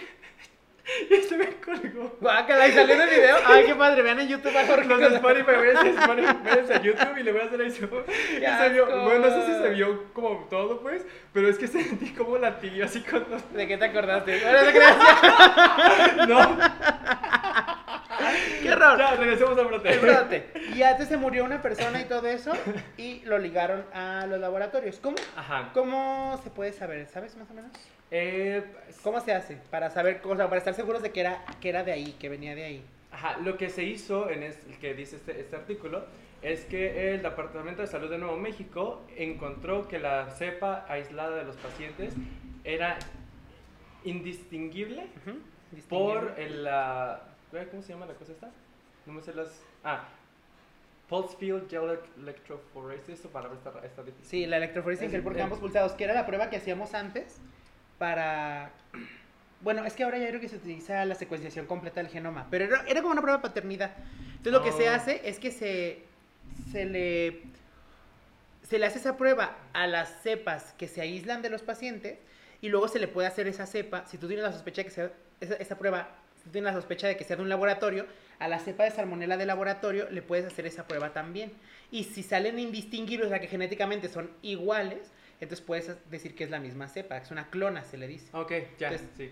[LAUGHS] y se me colgó. Guácala, y salió en el video. [LAUGHS] Ay, qué padre. Vean en YouTube a Jorge. Los de Spotify, váyanse a [LAUGHS] YouTube y le voy a hacer eso. Y se vio, asco. bueno, no sé si se vio como todo, pues, pero es que sentí como latillo así con los... ¿De qué te acordaste? Bueno, no ¡Qué horror! ya, regresemos a brote. Y antes se murió una persona y todo eso. Y lo ligaron a los laboratorios. ¿Cómo? Ajá. ¿Cómo se puede saber? ¿Sabes más o menos? Eh, ¿Cómo se hace? Para saber, o sea, para estar seguros de que era, que era de ahí, que venía de ahí. Ajá, lo que se hizo en es, que dice este, este artículo es que el Departamento de Salud de Nuevo México encontró que la cepa aislada de los pacientes era indistinguible por el, la... ¿Cómo se llama la cosa esta? No me sé las... Ah, Pulse Field Gel Electrophoresis, esta palabra está, está difícil. Sí, la electroforesis Es- gel por campos pulsados, que era la prueba que hacíamos antes para... Bueno, es que ahora ya creo que se utiliza la secuenciación completa del genoma, pero era, era como una prueba de paternidad. Entonces lo que se Oh. hace es que se, se le... Se le hace esa prueba a las cepas que se aíslan de los pacientes y luego se le puede hacer esa cepa, si tú tienes la sospecha de que sea, esa, esa prueba, si tú tienes la sospecha de que sea de un laboratorio, a la cepa de salmonela de laboratorio le puedes hacer esa prueba también. Y si salen indistinguibles, o sea que genéticamente son iguales, entonces puedes decir que es la misma cepa, que es una clona, se le dice. Ok, ya, Entonces, sí.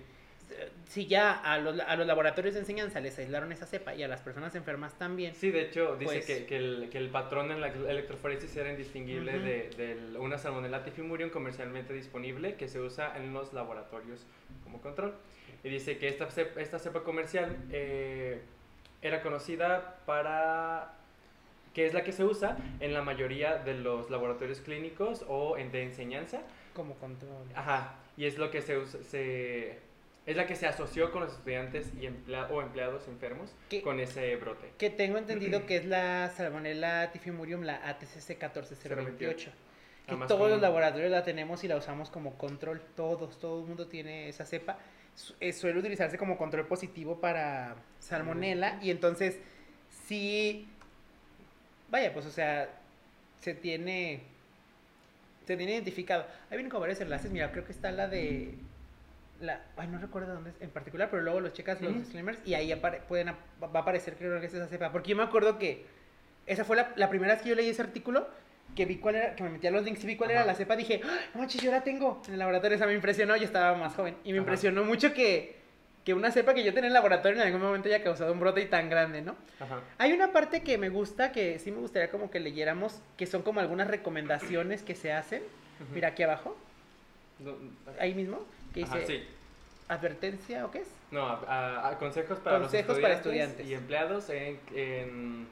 Si ya a los, a los laboratorios de enseñanza les aislaron esa cepa y a las personas enfermas también, Sí, de hecho, dice Pues- que, que, el, que el patrón en la electroforesis era indistinguible Ujú. de, de una salmonella tifimurium comercialmente disponible que se usa en los laboratorios como control. Y dice que esta cepa, esta cepa comercial eh, era conocida para que es la que se usa en la mayoría de los laboratorios clínicos o en, de enseñanza. como control. Ajá, y es lo que se usa, se, es la que se asoció con los estudiantes y emplea- o empleados enfermos ¿Qué? con ese brote. Que tengo entendido [CLEARS THROAT] que es la Salmonella tifimurium, la ATCC 14028. Que más todos los común. laboratorios la tenemos y la usamos como control. Todos, todo el mundo tiene esa cepa. Su- eh, suele utilizarse como control positivo para salmonella. Y entonces, sí. Vaya, pues, o sea, se tiene. Se tiene identificado. Ahí vienen como varios enlaces. Mira, creo que está la de. La, ay, no recuerdo dónde es en particular, pero luego los checas los disclaimers y ahí apare- pueden, va a aparecer, creo que es esa cepa. Porque yo me acuerdo que esa fue la, la primera vez que yo leí ese artículo, que vi cuál era, que me metí a los links y vi cuál era la cepa, dije, ¡Ah, no manches, yo la tengo en el laboratorio, o sea, me impresionó, yo estaba más joven, y me Ajá. impresionó mucho que, que una cepa que yo tenía en el laboratorio en algún momento haya causado un brote y tan grande, ¿no? Ajá. Hay una parte que me gusta, que sí me gustaría como que leyéramos, que son como algunas recomendaciones que se hacen, mira aquí abajo, No, ahí mismo, que dice, Ajá, sí. advertencia, ¿o qué es? No, a- consejos para Consejos los para estudiantes, y empleados en, en, en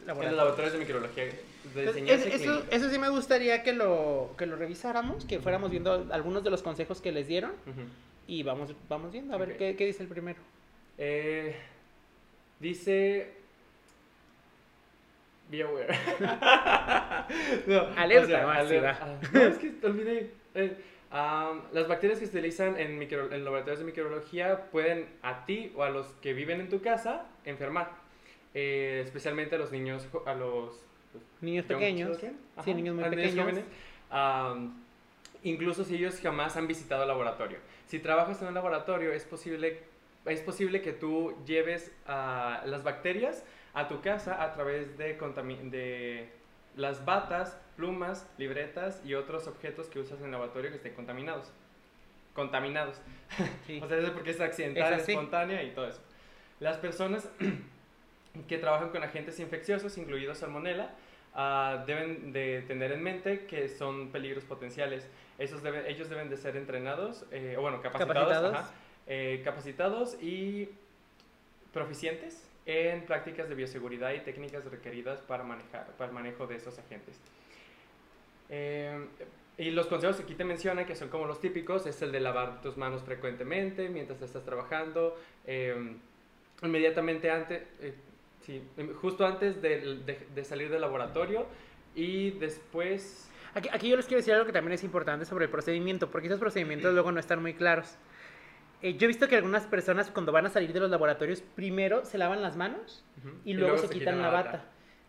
los Laboratorio. laboratorios de microbiología de Entonces, enseñanza y es- eso, sí me gustaría que lo, que lo revisáramos, que fuéramos viendo algunos de los consejos que les dieron Ujú. Y vamos, vamos viendo a ver qué, qué dice el primero. Eh, dice... Be aware. [LAUGHS] No, Alerta, ale- masiva. ah, no, es que te olvidé. Eh, las bacterias que se utilizan en, micro- en laboratorios de microbiología pueden a ti o a los que viven en tu casa enfermar. Eh, especialmente a los niños, a los pues, Niños pequeños. Sí, niños muy a pequeños. jóvenes. Am, incluso si ellos jamás han visitado el laboratorio. Si trabajas en un laboratorio, es posible, es posible que tú lleves ah, las bacterias a tu casa a través de, de las batas, plumas, libretas y otros objetos que usas en el laboratorio que estén contaminados. Contaminados. Sí. [LAUGHS] O sea, es porque es accidental, Es espontánea y todo eso. Las personas [CLEARS THROAT] que trabajan con agentes infecciosos, incluidos salmonella, ah, deben de tener en mente que son peligros potenciales. Esos deben, ellos deben de ser entrenados, eh, o bueno, capacitados, Capacitados. ajá, eh, capacitados y proficientes en prácticas de bioseguridad y técnicas requeridas para, manejar, para el manejo de esos agentes. Eh, y los consejos que aquí te mencionan, que son como los típicos, es el de lavar tus manos frecuentemente mientras estás trabajando, eh, inmediatamente antes, eh, sí, justo antes de, de- de salir del laboratorio y después... Aquí, aquí yo les quiero decir algo que también es importante sobre el procedimiento, porque esos procedimientos luego no están muy claros. Eh, yo he visto que algunas personas cuando van a salir de los laboratorios primero se lavan las manos y, luego, se, quitan, la bata.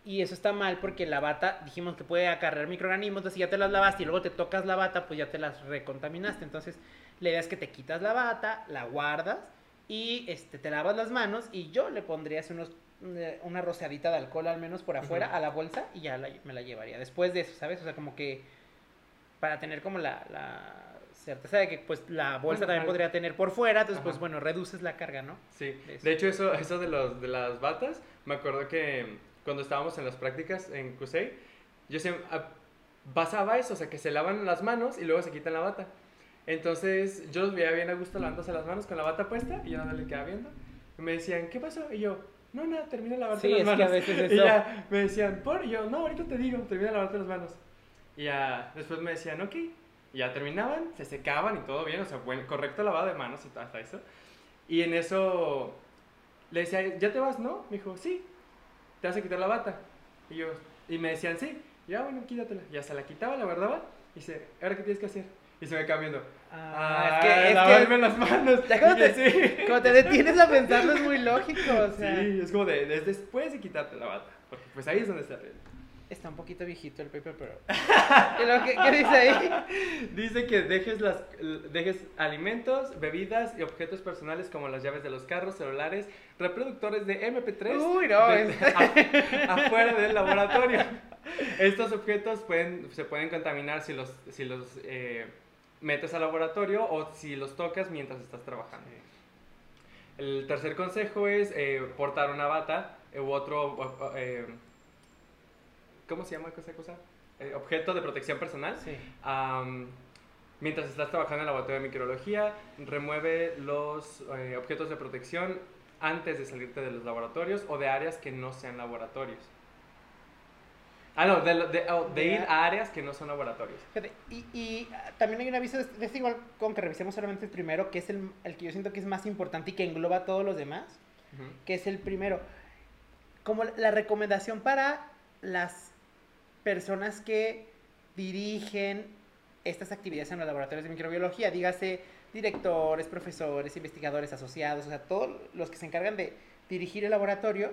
Y eso está mal porque la bata, dijimos que puede acarrear microorganismos, entonces si ya te las lavaste y luego te tocas la bata, pues ya te las recontaminaste. Entonces la idea es que te quitas la bata, la guardas y este, te lavas las manos y yo le pondría así unos, una rociadita de alcohol al menos por afuera a la bolsa y ya la- me la llevaría. Después de eso, ¿sabes? O sea, como que para tener como la, la certeza de que pues la bolsa Bueno, también podría tener por fuera, entonces pues Ajá. bueno, reduces la carga, ¿no? Sí, de eso. de hecho eso, eso de, los, de las batas, me acuerdo que cuando estábamos en las prácticas en CUSEI, yo siempre ah, pasaba eso, o sea, que se lavan las manos y luego se quitan la bata. Entonces yo los veía bien a gusto lavándose las manos con la bata puesta y yo nada le quedaba viendo. Y me decían, ¿qué pasó? Y yo, no, nada, termina de lavarte Sí, las es que manos. a veces Y ya me decían, por, y yo, no, ahorita te digo, termina de lavarte las manos. Y ya después me decían, ok. Y ya terminaban, se secaban y todo bien, o sea, buen, correcto lavado de manos y hasta eso. Y en eso le decía, ¿ya te vas, no? Me dijo, sí, te vas a quitar la bata. Y yo, y me decían, sí, ya bueno, quítatela. Ya se la quitaba, la guardaba, y dice, ¿ahora qué tienes que hacer? Y se quedaba viendo, Ah, ah, es que, es lavarme que las manos. Ya cuando Y te- sí. cuando te detienes a pensarlo es muy lógico, o sea, Sí, es como de, de- después de quitarte la bata, porque pues ahí es donde está el está un poquito viejito el paper, pero... ¿Qué, lo que- qué dice ahí? [LAUGHS] Dice que dejes, las, dejes alimentos, bebidas y objetos personales como las llaves de los carros, celulares, reproductores de MP3 Uy, no, de- es- [LAUGHS] a- afuera del laboratorio. Estos objetos pueden, se pueden contaminar si los, si los eh, metes al laboratorio o si los tocas mientras estás trabajando. El tercer consejo es eh, portar una bata eh, u otro... eh, ¿Cómo se llama esa cosa? Eh, objeto de protección personal. Sí. Am, mientras estás trabajando en el laboratorio de microbiología, remueve los eh, objetos de protección antes de salirte de los laboratorios o de áreas que no sean laboratorios. Ah, no, de, oh, de De ir a- áreas que no son laboratorios. Y, y, también hay un aviso, este igual con que revisemos solamente el primero, que es el, el que yo siento que es más importante y que engloba a todos los demás, Ujú. que es el primero. Como la recomendación para las personas que dirigen estas actividades en los laboratorios de microbiología, dígase directores, profesores, investigadores asociados, o sea, todos los que se encargan de dirigir el laboratorio.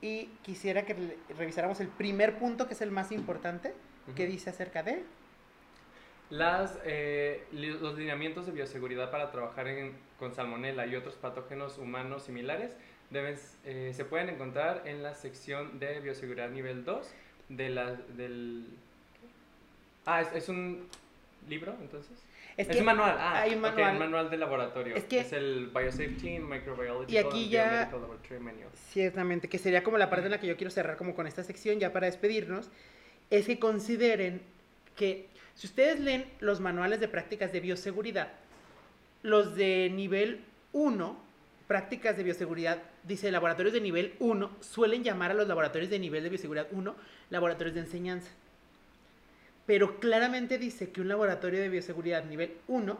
Y quisiera que revisáramos el primer punto, que es el más importante, que Ujú. dice acerca de... Las, eh, los lineamientos de bioseguridad para trabajar en- con salmonela y otros patógenos humanos similares deben, eh, se pueden encontrar en la sección de bioseguridad nivel 2 de la, del... Ah, ¿es, es un libro entonces? Es Es, que un manual. Ah, hay un manual. un manual de laboratorio. Es que- es el Biosafety Microbiology Y aquí ya- Manual. Ciertamente, que sería como la parte en la que yo quiero cerrar como con esta sección ya para despedirnos, es que consideren que si ustedes leen los manuales de prácticas de bioseguridad, los de nivel 1, prácticas de bioseguridad, dice laboratorios de nivel 1, suelen llamar a los laboratorios de nivel de bioseguridad 1 laboratorios de enseñanza. Pero claramente dice que un laboratorio de bioseguridad nivel 1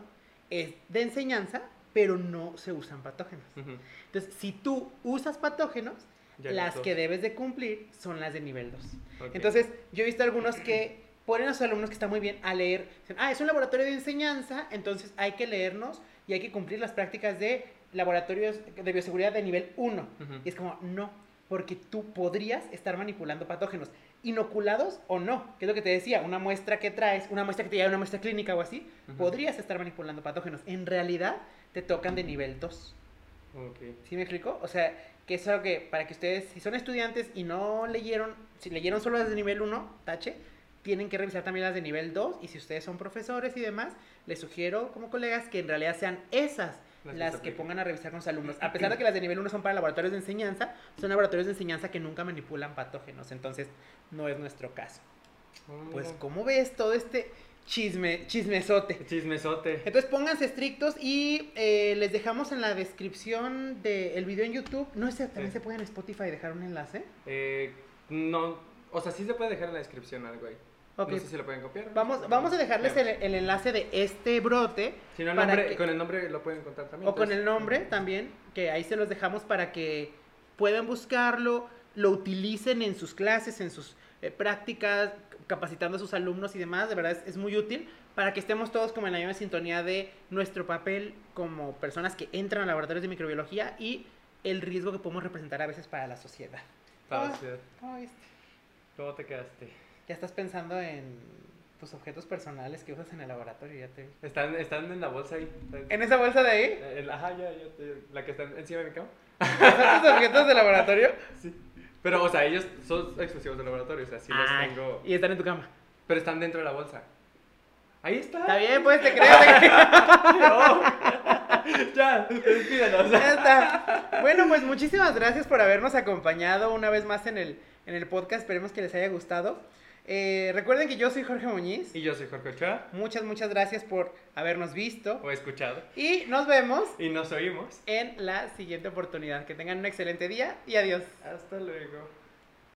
es de enseñanza, pero no se usan patógenos. Entonces, si tú usas patógenos, Ya las que debes de cumplir son las de nivel 2. Ok. Entonces, yo he visto algunos que ponen a sus alumnos que está muy bien a leer. Dicen, ah, es un laboratorio de enseñanza, entonces hay que leernos y hay que cumplir las prácticas de laboratorios de bioseguridad de nivel 1. Ujú. Y es como, no, porque tú podrías estar manipulando patógenos, inoculados o no, que es lo que te decía, una muestra que traes, una muestra que te llega, una muestra clínica o así, podrías estar manipulando patógenos. En realidad, te tocan de nivel 2. Ok. ¿Sí me explico? O sea, que es algo que para que ustedes, si son estudiantes y no leyeron, si leyeron solo las de nivel 1, tache, tienen que revisar también las de nivel 2 y si ustedes son profesores y demás, les sugiero como colegas que en realidad sean esas Las que las, pongan a revisar con sus alumnos. A pesar de que las de nivel 1 son para laboratorios de enseñanza, son laboratorios de enseñanza que nunca manipulan patógenos, entonces no es nuestro caso. Pues. ¿cómo ves todo este chisme, chismesote? Chismesote. Entonces pónganse estrictos y eh, les dejamos en la descripción del video en YouTube. No sé, también Sí. se puede en Spotify dejar un enlace. Eh, no, o sea, sí se puede dejar en la descripción algo ahí. No sé si lo pueden copiar. Vamos, vamos a dejarles el, el enlace de este brote Si no, el para nombre, que- con el nombre lo pueden encontrar también. o con el nombre también, que ahí se los dejamos para que puedan buscarlo, lo utilicen en sus clases, en sus eh, prácticas, capacitando a sus alumnos y demás. De verdad es, es muy útil para que estemos todos como en la misma sintonía de nuestro papel como personas que entran a laboratorios de microbiología y el riesgo que podemos representar a veces para la sociedad. Ah, Ah. ¿Cómo viste? ¿Cómo te quedaste? Ya estás pensando en tus objetos personales que usas en el laboratorio, ya te vi. Están, están en la bolsa ahí. ¿En esa bolsa de ahí? El- ajá, ya, ya te- la que está encima de mi cama. ¿Son tus objetos de laboratorio? [LAUGHS] Sí. Pero, o sea, ellos son exclusivos del laboratorio, o sea, sí los Ay, tengo. Y están en tu cama. Pero están dentro de la bolsa. Ahí está. Está bien, pues te [LAUGHS] creo. te. [LAUGHS] No. ya, despídanos. Ya está. Bueno, pues muchísimas gracias por habernos acompañado una vez más en el, en el podcast. Esperemos que les haya gustado. Eh, recuerden que yo soy Jorge Muñiz. Y yo soy Jorge Ochoa, Muchas, muchas gracias por habernos visto. o escuchado. Y nos vemos Y nos oímos. en la siguiente oportunidad. Que tengan un excelente día y adiós. Hasta luego.